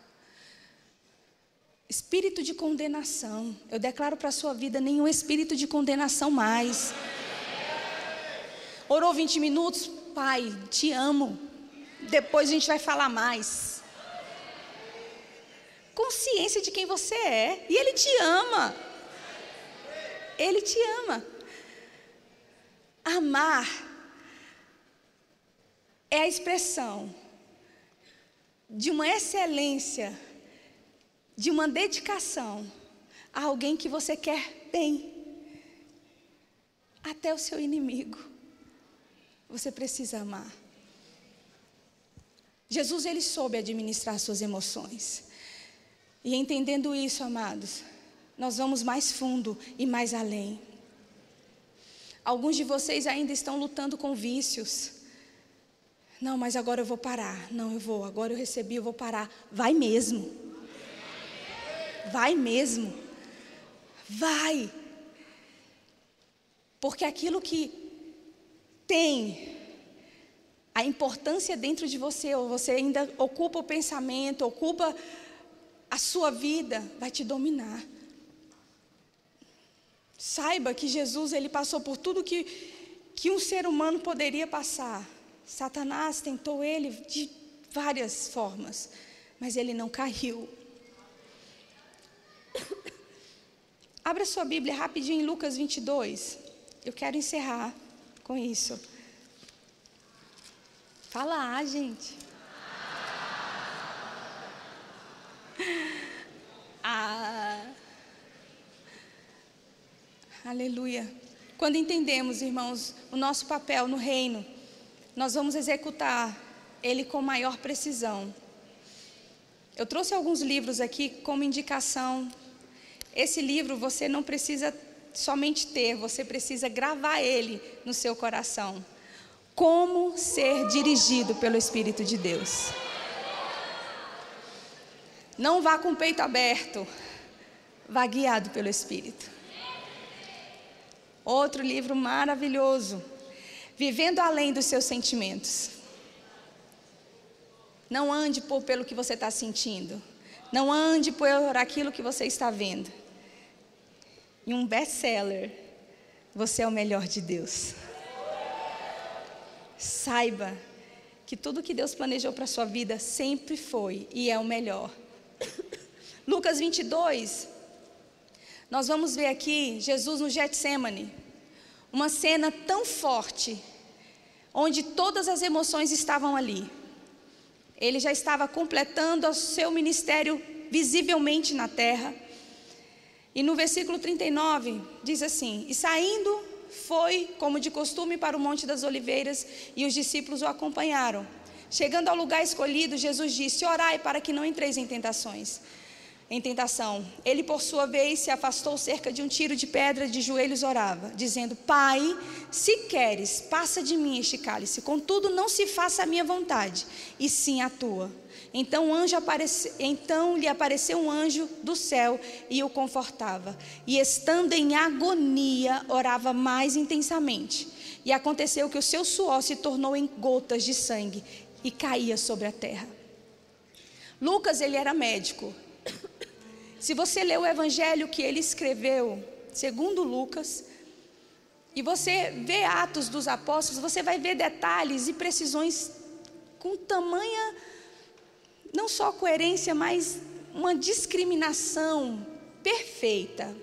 Espírito de condenação. Eu declaro para a sua vida nenhum espírito de condenação mais. Orou 20 minutos? Pai, te amo. Depois a gente vai falar mais. Consciência de quem você é. E Ele te ama. Ele te ama. Amar é a expressão de uma excelência de uma dedicação a alguém que você quer bem, até o seu inimigo. Você precisa amar. Jesus ele soube administrar suas emoções. E entendendo isso, amados, nós vamos mais fundo e mais além. Alguns de vocês ainda estão lutando com vícios. Não, mas agora eu vou parar. Não, eu vou. Agora eu recebi, eu vou parar. Vai mesmo. Vai mesmo. Vai. Porque aquilo que tem a importância dentro de você, ou você ainda ocupa o pensamento, ocupa a sua vida, vai te dominar. Saiba que Jesus ele passou por tudo que, que um ser humano poderia passar. Satanás tentou ele de várias formas, mas ele não caiu. [coughs] Abra sua Bíblia rapidinho em Lucas 22. Eu quero encerrar com isso. Fala, ah, gente. [laughs] Ah. Aleluia. Quando entendemos, irmãos, o nosso papel no reino, nós vamos executar ele com maior precisão. Eu trouxe alguns livros aqui como indicação esse livro você não precisa somente ter, você precisa gravar ele no seu coração. Como ser dirigido pelo Espírito de Deus. Não vá com o peito aberto, vá guiado pelo Espírito. Outro livro maravilhoso, Vivendo Além dos Seus Sentimentos. Não ande por pelo que você está sentindo. Não ande por aquilo que você está vendo e um best-seller, você é o melhor de Deus. Saiba que tudo que Deus planejou para a sua vida sempre foi e é o melhor. Lucas 22, nós vamos ver aqui Jesus no Getsemane, uma cena tão forte, onde todas as emoções estavam ali. Ele já estava completando o seu ministério visivelmente na terra. E no versículo 39 diz assim: E saindo foi, como de costume, para o Monte das Oliveiras, e os discípulos o acompanharam. Chegando ao lugar escolhido, Jesus disse: Orai para que não entreis em tentações. Em tentação. Ele, por sua vez, se afastou cerca de um tiro de pedra, de joelhos orava, dizendo: Pai, se queres, passa de mim este cálice. Contudo, não se faça a minha vontade, e sim a tua. Então, um anjo aparece, então lhe apareceu um anjo do céu e o confortava. E estando em agonia, orava mais intensamente. E aconteceu que o seu suor se tornou em gotas de sangue e caía sobre a terra. Lucas, ele era médico. Se você ler o evangelho que ele escreveu, segundo Lucas, e você vê Atos dos Apóstolos, você vai ver detalhes e precisões com tamanha, não só coerência, mas uma discriminação perfeita.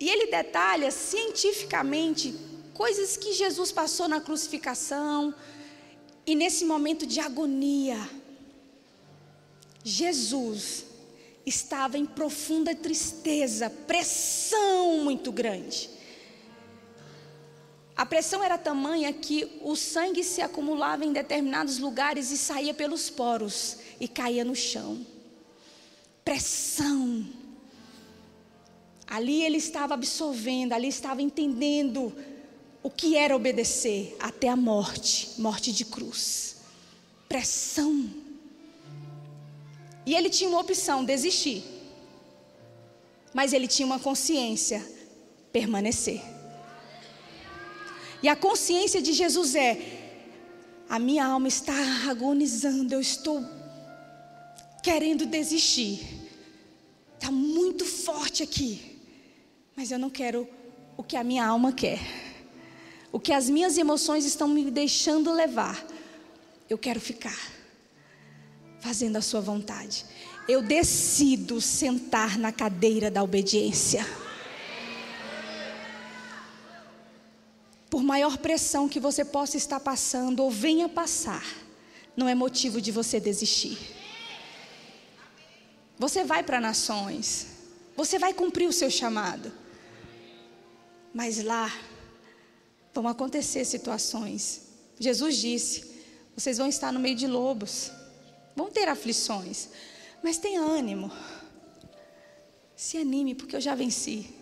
E ele detalha cientificamente coisas que Jesus passou na crucificação e nesse momento de agonia. Jesus estava em profunda tristeza, pressão muito grande. A pressão era tamanha que o sangue se acumulava em determinados lugares e saía pelos poros e caía no chão. Pressão. Ali ele estava absorvendo, ali estava entendendo o que era obedecer até a morte morte de cruz. Pressão. E ele tinha uma opção: desistir. Mas ele tinha uma consciência: permanecer. E a consciência de Jesus é: a minha alma está agonizando, eu estou querendo desistir. Está muito forte aqui, mas eu não quero o que a minha alma quer, o que as minhas emoções estão me deixando levar. Eu quero ficar fazendo a Sua vontade. Eu decido sentar na cadeira da obediência. Por maior pressão que você possa estar passando ou venha passar, não é motivo de você desistir. Você vai para nações, você vai cumprir o seu chamado, mas lá vão acontecer situações. Jesus disse: vocês vão estar no meio de lobos, vão ter aflições, mas tenha ânimo, se anime, porque eu já venci.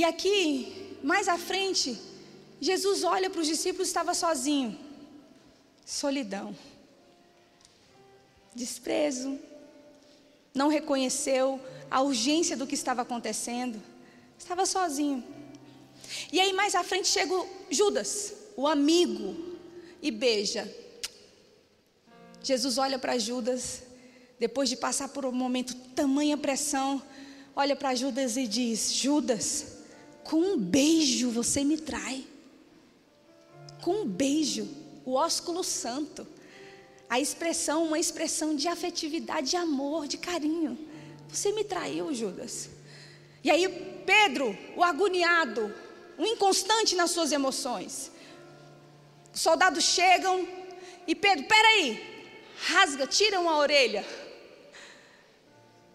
E aqui, mais à frente, Jesus olha para os discípulos estava sozinho. Solidão. Desprezo. Não reconheceu a urgência do que estava acontecendo. Estava sozinho. E aí, mais à frente, chega Judas, o amigo, e beija. Jesus olha para Judas, depois de passar por um momento tamanha pressão, olha para Judas e diz: Judas, com um beijo você me trai. Com um beijo, o ósculo santo. A expressão, uma expressão de afetividade, de amor, de carinho. Você me traiu, Judas. E aí, Pedro, o agoniado, o inconstante nas suas emoções. Os soldados chegam e Pedro, peraí, rasga, tiram a orelha.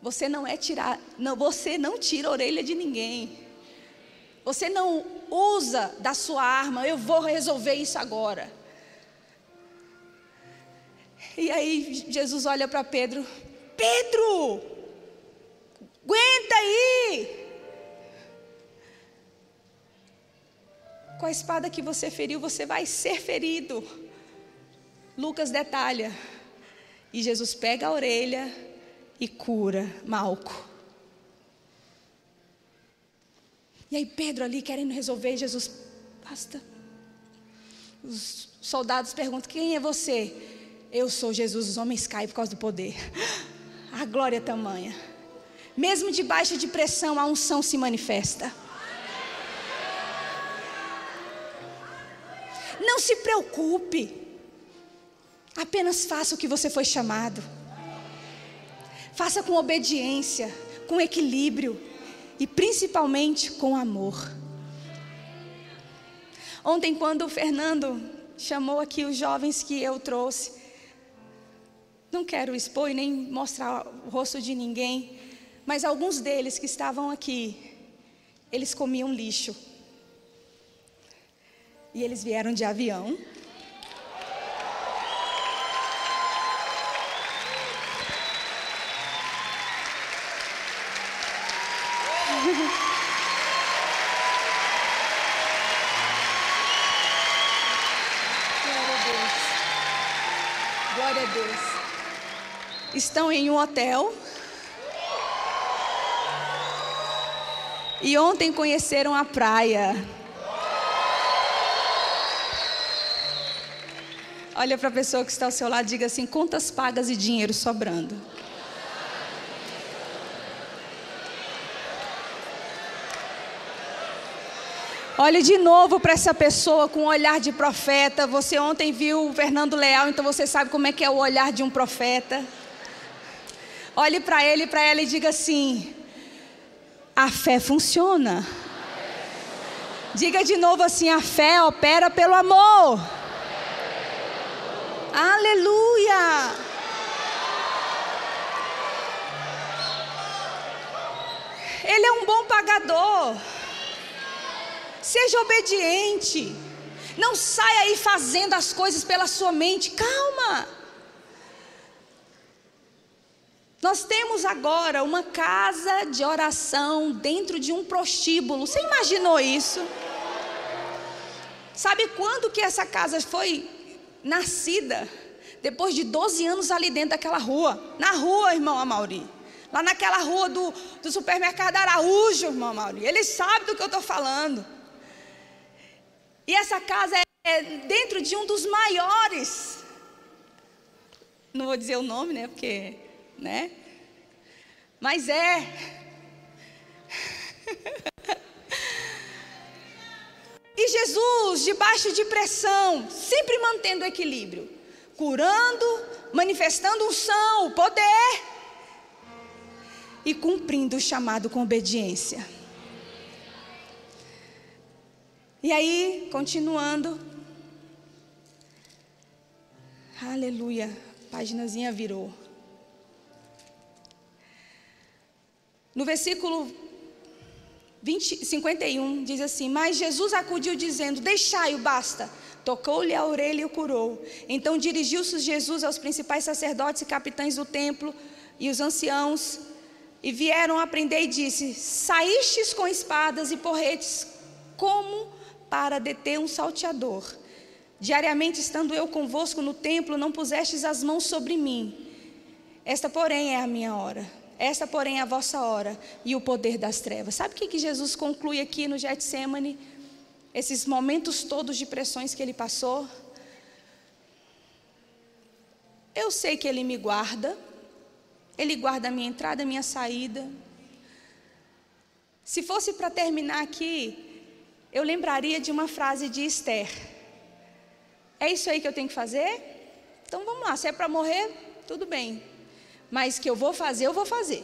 Você não é tirar, não, você não tira a orelha de ninguém. Você não usa da sua arma, eu vou resolver isso agora. E aí Jesus olha para Pedro: Pedro, aguenta aí. Com a espada que você feriu, você vai ser ferido. Lucas detalha. E Jesus pega a orelha e cura Malco. E aí Pedro ali querendo resolver, Jesus, basta. Os soldados perguntam: quem é você? Eu sou Jesus, os homens caem por causa do poder. [laughs] A glória é tamanha. Mesmo debaixo de pressão, a unção se manifesta. Não se preocupe. Apenas faça o que você foi chamado. Faça com obediência, com equilíbrio e principalmente com amor. Ontem, quando o Fernando chamou aqui os jovens que eu trouxe, não quero expor e nem mostrar o rosto de ninguém, mas alguns deles que estavam aqui, eles comiam lixo. E eles vieram de avião. estão em um hotel. E ontem conheceram a praia. Olha para a pessoa que está ao seu lado e diga assim: contas pagas e dinheiro sobrando. Olhe de novo para essa pessoa com um olhar de profeta. Você ontem viu o Fernando Leal, então você sabe como é que é o olhar de um profeta. Olhe para ele e para ela e diga assim: a fé funciona. Diga de novo assim: a fé opera pelo amor. Aleluia! Ele é um bom pagador. Seja obediente. Não saia aí fazendo as coisas pela sua mente. Calma. Nós temos agora uma casa de oração dentro de um prostíbulo. Você imaginou isso? Sabe quando que essa casa foi nascida? Depois de 12 anos ali dentro daquela rua. Na rua, irmão Amauri. Lá naquela rua do, do supermercado Araújo, irmão Amauri. Ele sabe do que eu estou falando. E essa casa é dentro de um dos maiores. Não vou dizer o nome, né? Porque, né? Mas é. [laughs] e Jesus, debaixo de pressão, sempre mantendo o equilíbrio, curando, manifestando unção, poder e cumprindo o chamado com obediência. E aí, continuando. Aleluia. Páginazinha virou. No versículo 20, 51 diz assim: Mas Jesus acudiu dizendo: Deixai-o, basta. Tocou-lhe a orelha e o curou. Então dirigiu-se Jesus aos principais sacerdotes e capitães do templo e os anciãos, e vieram aprender e disse: Saístes com espadas e porretes, como para deter um salteador. Diariamente estando eu convosco no templo, não pusestes as mãos sobre mim. Esta, porém, é a minha hora. Esta, porém, é a vossa hora e o poder das trevas. Sabe o que, Jesus conclui aqui no Getsemane? Esses momentos todos de pressões que ele passou. Eu sei que ele me guarda. Ele guarda a minha entrada, a minha saída. Se fosse para terminar aqui, eu lembraria de uma frase de Esther. É isso aí que eu tenho que fazer? Então vamos lá, se é para morrer, tudo bem. Mas que eu vou fazer, eu vou fazer.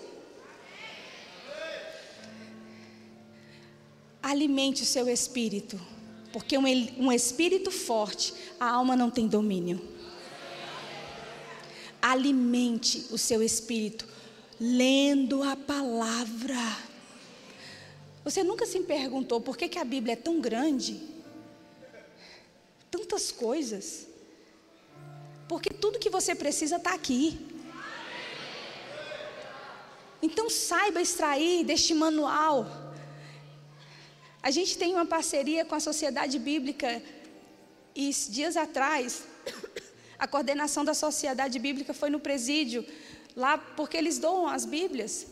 Alimente o seu espírito, porque um, um espírito forte, a alma não tem domínio. Alimente o seu espírito, lendo a palavra. Você nunca se perguntou por que, que a Bíblia é tão grande? Tantas coisas. Porque tudo que você precisa está aqui. Então saiba extrair deste manual. A gente tem uma parceria com a Sociedade Bíblica e dias atrás a coordenação da Sociedade Bíblica foi no presídio lá porque eles doam as Bíblias.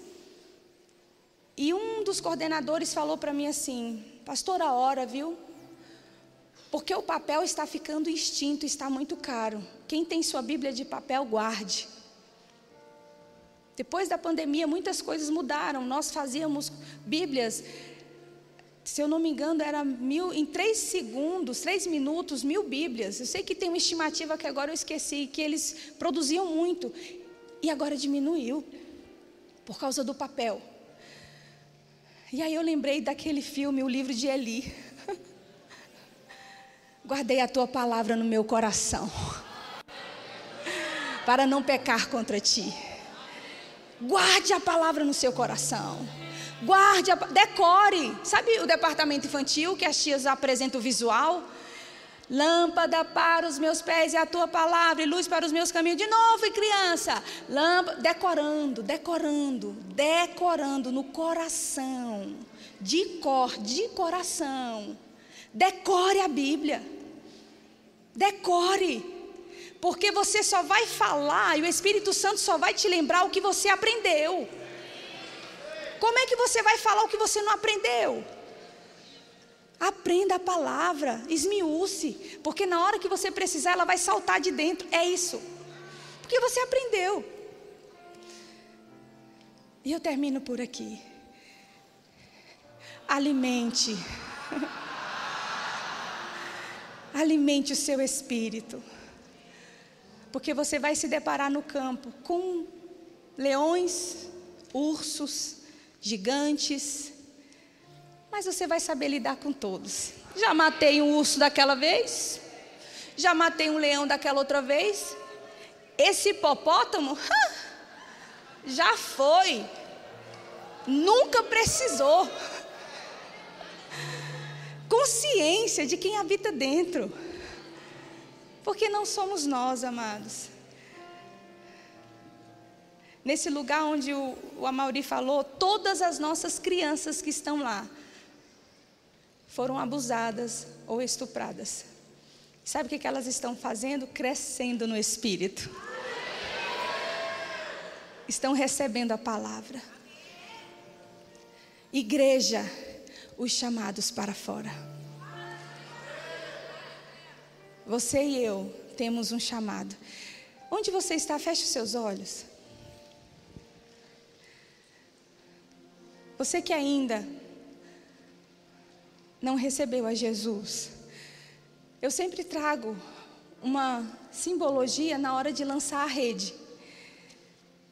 E um dos coordenadores falou para mim assim: Pastor, a hora, viu? Porque o papel está ficando extinto, está muito caro. Quem tem sua Bíblia de papel, guarde. Depois da pandemia, muitas coisas mudaram. Nós fazíamos Bíblias, se eu não me engano, era mil, em três segundos, três minutos, mil Bíblias. Eu sei que tem uma estimativa que agora eu esqueci, que eles produziam muito. E agora diminuiu, por causa do papel. E aí eu lembrei daquele filme, o livro de Eli. [laughs] Guardei a tua palavra no meu coração, [laughs] para não pecar contra ti. Guarde a palavra no seu coração. Guarde, a, decore. Sabe o departamento infantil que as tias apresentam o visual? Lâmpada para os meus pés e a tua palavra, e luz para os meus caminhos. De novo, criança. Lâmpada, decorando, decorando, decorando no coração. De cor, de coração. Decore a Bíblia. Decore. Porque você só vai falar e o Espírito Santo só vai te lembrar o que você aprendeu. Como é que você vai falar o que você não aprendeu? Aprenda a palavra, esmiúce, porque na hora que você precisar, ela vai saltar de dentro. É isso. Porque você aprendeu. E eu termino por aqui. Alimente. [laughs] Alimente o seu espírito. Porque você vai se deparar no campo com leões, ursos, gigantes, mas você vai saber lidar com todos. Já matei um urso daquela vez, já matei um leão daquela outra vez. Esse hipopótamo, [laughs] já foi, nunca precisou. [laughs] Consciência de quem habita dentro, porque não somos nós, amados. Nesse lugar onde o, o Amauri falou, todas as nossas crianças que estão lá foram abusadas ou estupradas. Sabe o que, que elas estão fazendo? Crescendo no espírito. Estão recebendo a palavra. Igreja, os chamados para fora. Você e eu temos um chamado. Onde você está? Feche os seus olhos. Você que ainda não recebeu a Jesus, eu sempre trago uma simbologia na hora de lançar a rede.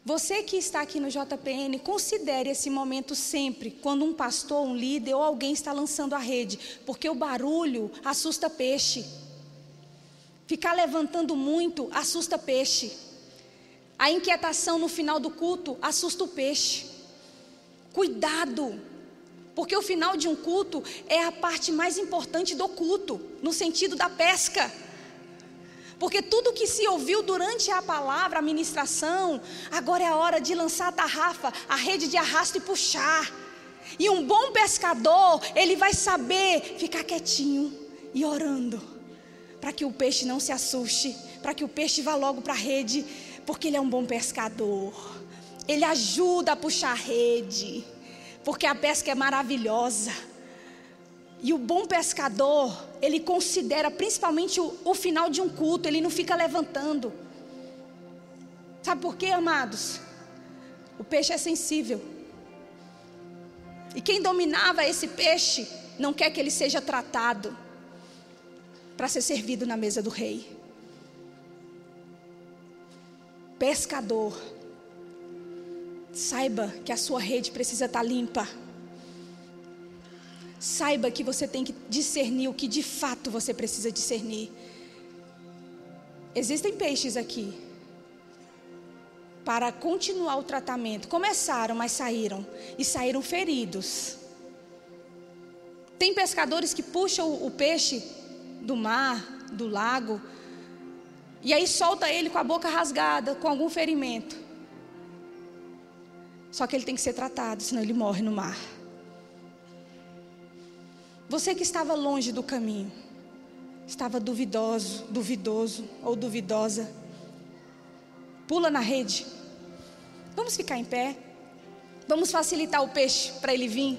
Você que está aqui no JPN, considere esse momento sempre, quando um pastor, um líder ou alguém está lançando a rede, porque o barulho assusta peixe. Ficar levantando muito assusta peixe. A inquietação no final do culto assusta o peixe. Cuidado, porque o final de um culto é a parte mais importante do culto, no sentido da pesca. Porque tudo que se ouviu durante a palavra, a ministração, agora é a hora de lançar a tarrafa, a rede de arrasto e puxar. E um bom pescador, ele vai saber ficar quietinho e orando, para que o peixe não se assuste, para que o peixe vá logo para a rede, porque ele é um bom pescador. Ele ajuda a puxar a rede porque a pesca é maravilhosa. E o bom pescador, ele considera principalmente o, o final de um culto, ele não fica levantando. Sabe por quê, amados? O peixe é sensível. E quem dominava esse peixe não quer que ele seja tratado para ser servido na mesa do rei. Pescador Saiba que a sua rede precisa estar limpa. Saiba que você tem que discernir o que de fato você precisa discernir. Existem peixes aqui para continuar o tratamento. Começaram, mas saíram e saíram feridos. Tem pescadores que puxam o peixe do mar, do lago, e aí solta ele com a boca rasgada, com algum ferimento. Só que ele tem que ser tratado, senão ele morre no mar. Você que estava longe do caminho, estava duvidoso, duvidoso ou duvidosa, pula na rede. Vamos ficar em pé. Vamos facilitar o peixe para ele vir.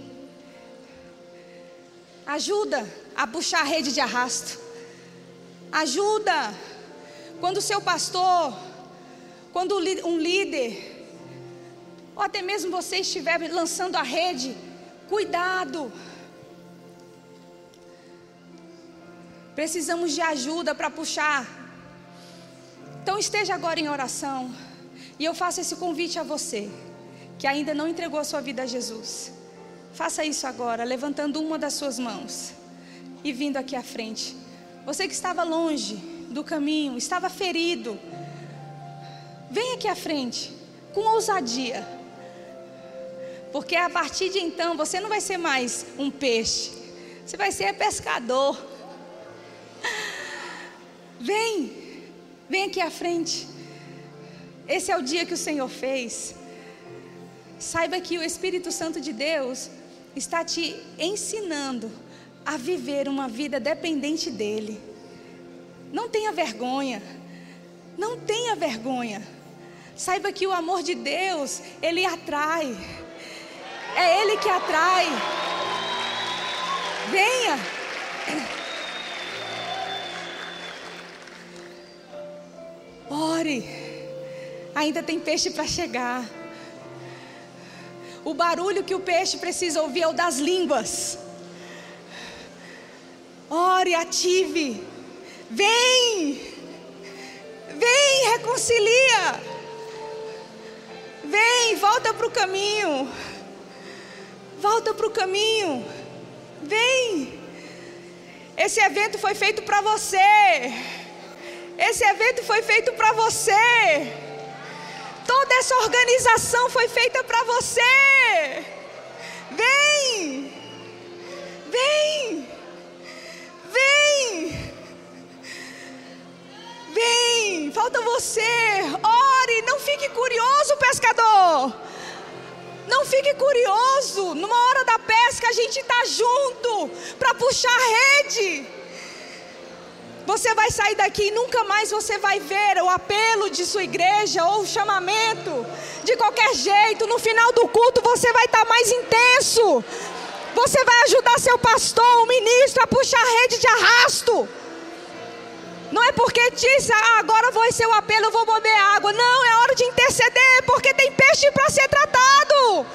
Ajuda a puxar a rede de arrasto. Ajuda. Quando o seu pastor, quando um líder ou até mesmo você estiver lançando a rede, cuidado. Precisamos de ajuda para puxar. Então esteja agora em oração. E eu faço esse convite a você, que ainda não entregou a sua vida a Jesus. Faça isso agora, levantando uma das suas mãos e vindo aqui à frente. Você que estava longe do caminho, estava ferido, venha aqui à frente, com ousadia. Porque a partir de então você não vai ser mais um peixe, você vai ser pescador. Vem, vem aqui à frente. Esse é o dia que o Senhor fez. Saiba que o Espírito Santo de Deus está te ensinando a viver uma vida dependente dEle. Não tenha vergonha. Não tenha vergonha. Saiba que o amor de Deus, ele atrai. É Ele que atrai. Venha. Ore. Ainda tem peixe para chegar. O barulho que o peixe precisa ouvir é o das línguas. Ore, ative. Vem! Vem, reconcilia! Vem, volta para o caminho. Volta para o caminho. Vem. Esse evento foi feito para você. Esse evento foi feito para você. Toda essa organização foi feita para você. Vem. Vem. Vem. Vem. Falta você. Ore. Não fique curioso, pescador. Não fique curioso. Numa hora da pesca a gente está junto para puxar a rede. Você vai sair daqui e nunca mais você vai ver o apelo de sua igreja ou o chamamento. De qualquer jeito, no final do culto você vai estar tá mais intenso. Você vai ajudar seu pastor, o ministro, a puxar a rede de arrasto. Não é porque disse, ah, agora vou ser o apelo, eu vou beber água. Não, é hora de interceder, porque tem peixe para ser tratado.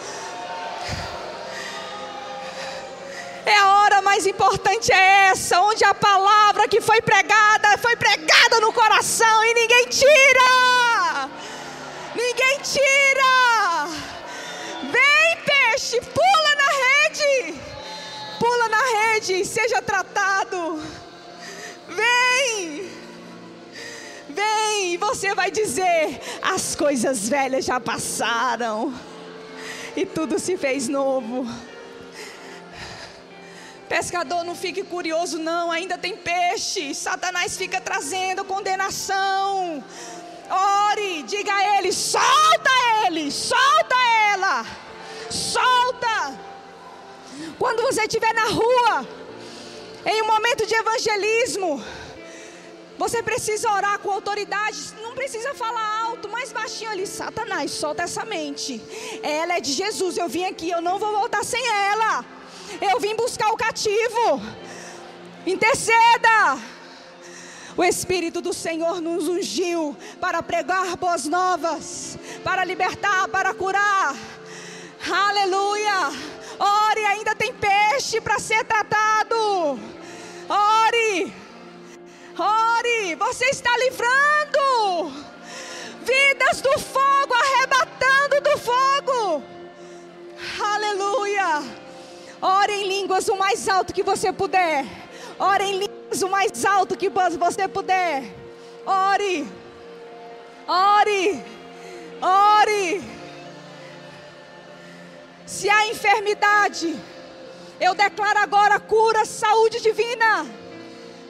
É a hora mais importante é essa, onde a palavra que foi pregada, foi pregada no coração e ninguém tira. Ninguém tira. Rede, seja tratado. Vem! Vem, você vai dizer: as coisas velhas já passaram e tudo se fez novo. Pescador, não fique curioso, não, ainda tem peixe. Satanás fica trazendo condenação. Ore, diga a ele: solta ele, solta ela, solta. Quando você estiver na rua, em um momento de evangelismo, você precisa orar com autoridade, não precisa falar alto, mais baixinho ali. Satanás, solta essa mente. Ela é de Jesus, eu vim aqui, eu não vou voltar sem ela. Eu vim buscar o cativo. Interceda. O Espírito do Senhor nos ungiu para pregar boas novas, para libertar, para curar. Aleluia. Ore, ainda tem peixe para ser tratado. Ore. Ore, você está livrando vidas do fogo, arrebatando do fogo. Aleluia. Ore em línguas o mais alto que você puder. Ore em línguas o mais alto que você puder. Ore. Ore. Ore. Se há enfermidade, eu declaro agora cura, saúde divina.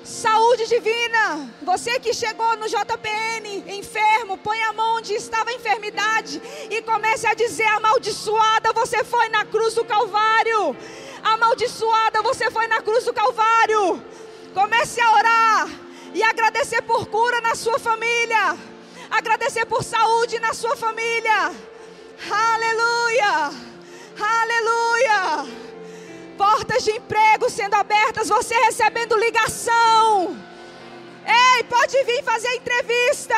Saúde divina. Você que chegou no JPN enfermo, põe a mão onde estava a enfermidade e comece a dizer: amaldiçoada, você foi na cruz do Calvário. Amaldiçoada, você foi na cruz do Calvário. Comece a orar e agradecer por cura na sua família. Agradecer por saúde na sua família. Aleluia. Aleluia! Portas de emprego sendo abertas, você recebendo ligação. Ei, pode vir fazer entrevista.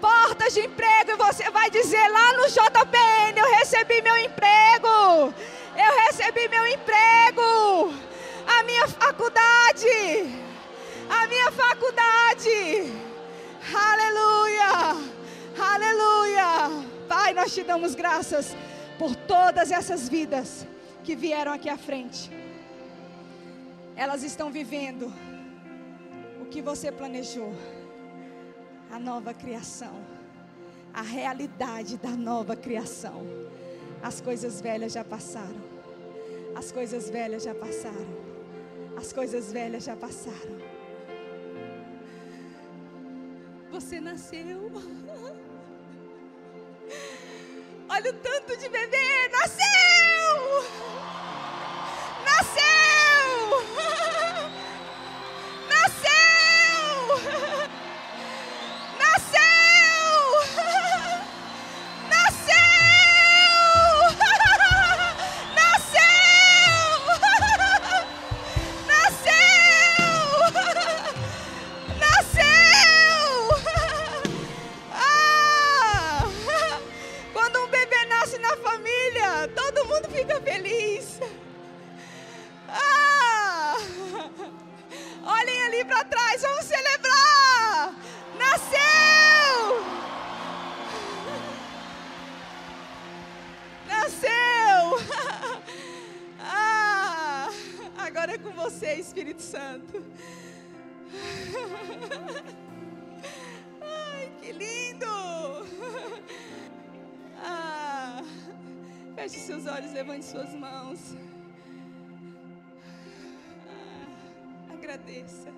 Portas de emprego e você vai dizer lá no JPN: Eu recebi meu emprego. Eu recebi meu emprego. A minha faculdade. A minha faculdade. Aleluia. Aleluia. Pai, nós te damos graças por todas essas vidas que vieram aqui à frente. Elas estão vivendo o que você planejou, a nova criação, a realidade da nova criação. As coisas velhas já passaram. As coisas velhas já passaram. As coisas velhas já passaram. Você nasceu. [laughs] Olha tanto de bebê! Nasceu! Olhos, levante suas mãos. Ah, agradeça.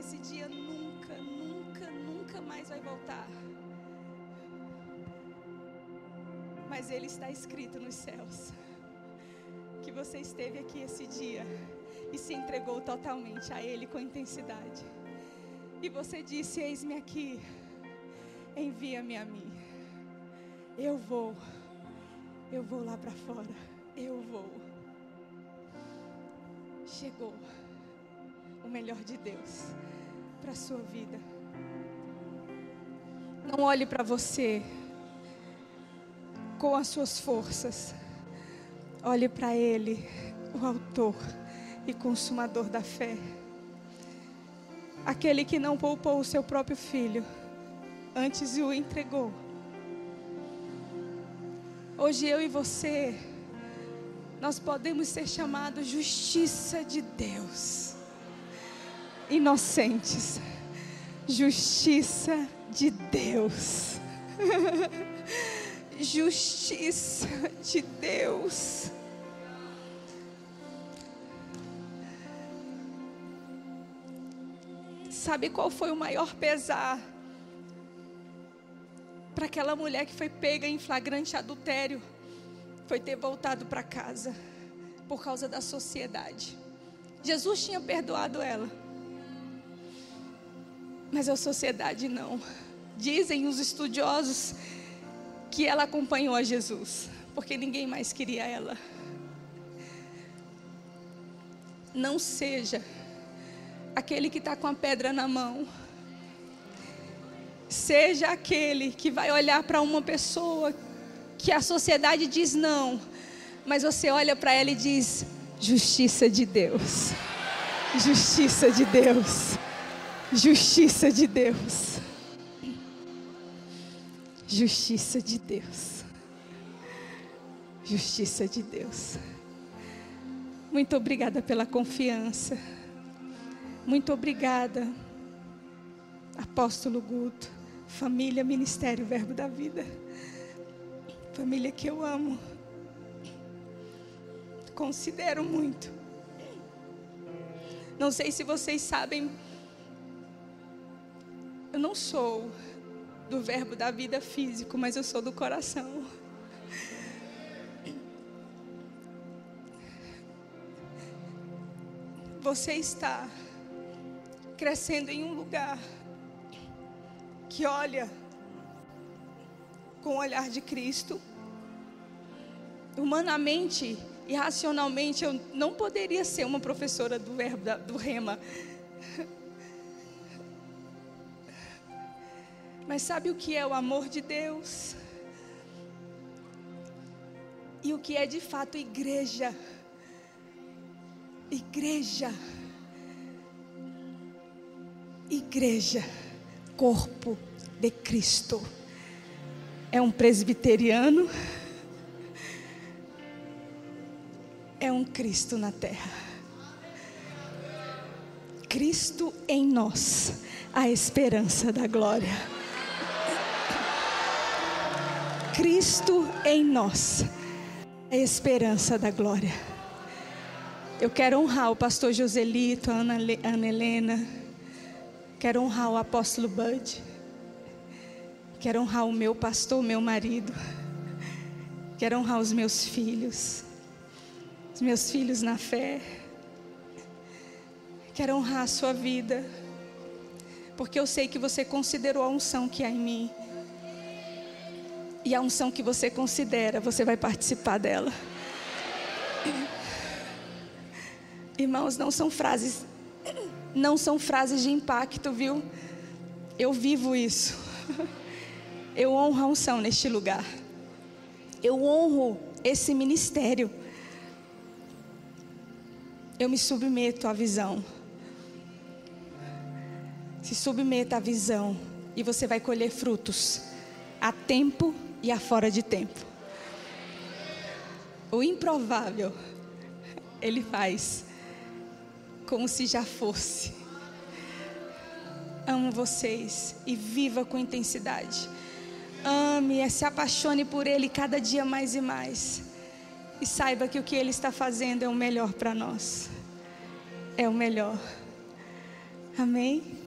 Esse dia nunca, nunca, nunca mais vai voltar. Mas ele está escrito nos céus. Que você esteve aqui esse dia e se entregou totalmente a Ele com intensidade. E você disse: Eis-me aqui, envia-me a mim. Eu vou, eu vou lá para fora, eu vou. Chegou o melhor de Deus para sua vida. Não olhe para você com as suas forças. Olhe para Ele, o Autor e Consumador da fé. Aquele que não poupou o seu próprio filho, antes o entregou. Hoje eu e você, nós podemos ser chamados justiça de Deus. Inocentes. Justiça de Deus. [laughs] justiça de Deus. Sabe qual foi o maior pesar para aquela mulher que foi pega em flagrante adultério? Foi ter voltado para casa por causa da sociedade. Jesus tinha perdoado ela, mas a sociedade não. Dizem os estudiosos que ela acompanhou a Jesus, porque ninguém mais queria ela. Não seja aquele que está com a pedra na mão. Seja aquele que vai olhar para uma pessoa que a sociedade diz não, mas você olha para ela e diz: justiça de Deus, justiça de Deus, justiça de Deus. Justiça de Deus. Justiça de Deus. Muito obrigada pela confiança. Muito obrigada, Apóstolo Guto, família, ministério, Verbo da Vida. Família que eu amo. Considero muito. Não sei se vocês sabem, eu não sou do verbo da vida físico, mas eu sou do coração. Você está crescendo em um lugar que olha com o olhar de Cristo. Humanamente e racionalmente, eu não poderia ser uma professora do verbo do rema. Mas sabe o que é o amor de Deus? E o que é de fato igreja? Igreja. Igreja, corpo de Cristo. É um presbiteriano. É um Cristo na terra. Cristo em nós, a esperança da glória. Cristo em nós, a esperança da glória. Eu quero honrar o pastor Joselito, a Ana, Ana Helena, quero honrar o apóstolo Bud, quero honrar o meu pastor, meu marido, quero honrar os meus filhos, os meus filhos na fé, quero honrar a sua vida, porque eu sei que você considerou a unção que há em mim. E a unção que você considera, você vai participar dela. Irmãos, não são frases, não são frases de impacto, viu? Eu vivo isso. [laughs] Eu honro a unção neste lugar. Eu honro esse ministério. Eu me submeto à visão. Se submeta à visão e você vai colher frutos a tempo e a fora de tempo. O improvável Ele faz como se já fosse. Amo vocês e viva com intensidade. Ame, se apaixone por Ele cada dia mais e mais. E saiba que o que Ele está fazendo é o melhor para nós. É o melhor. Amém?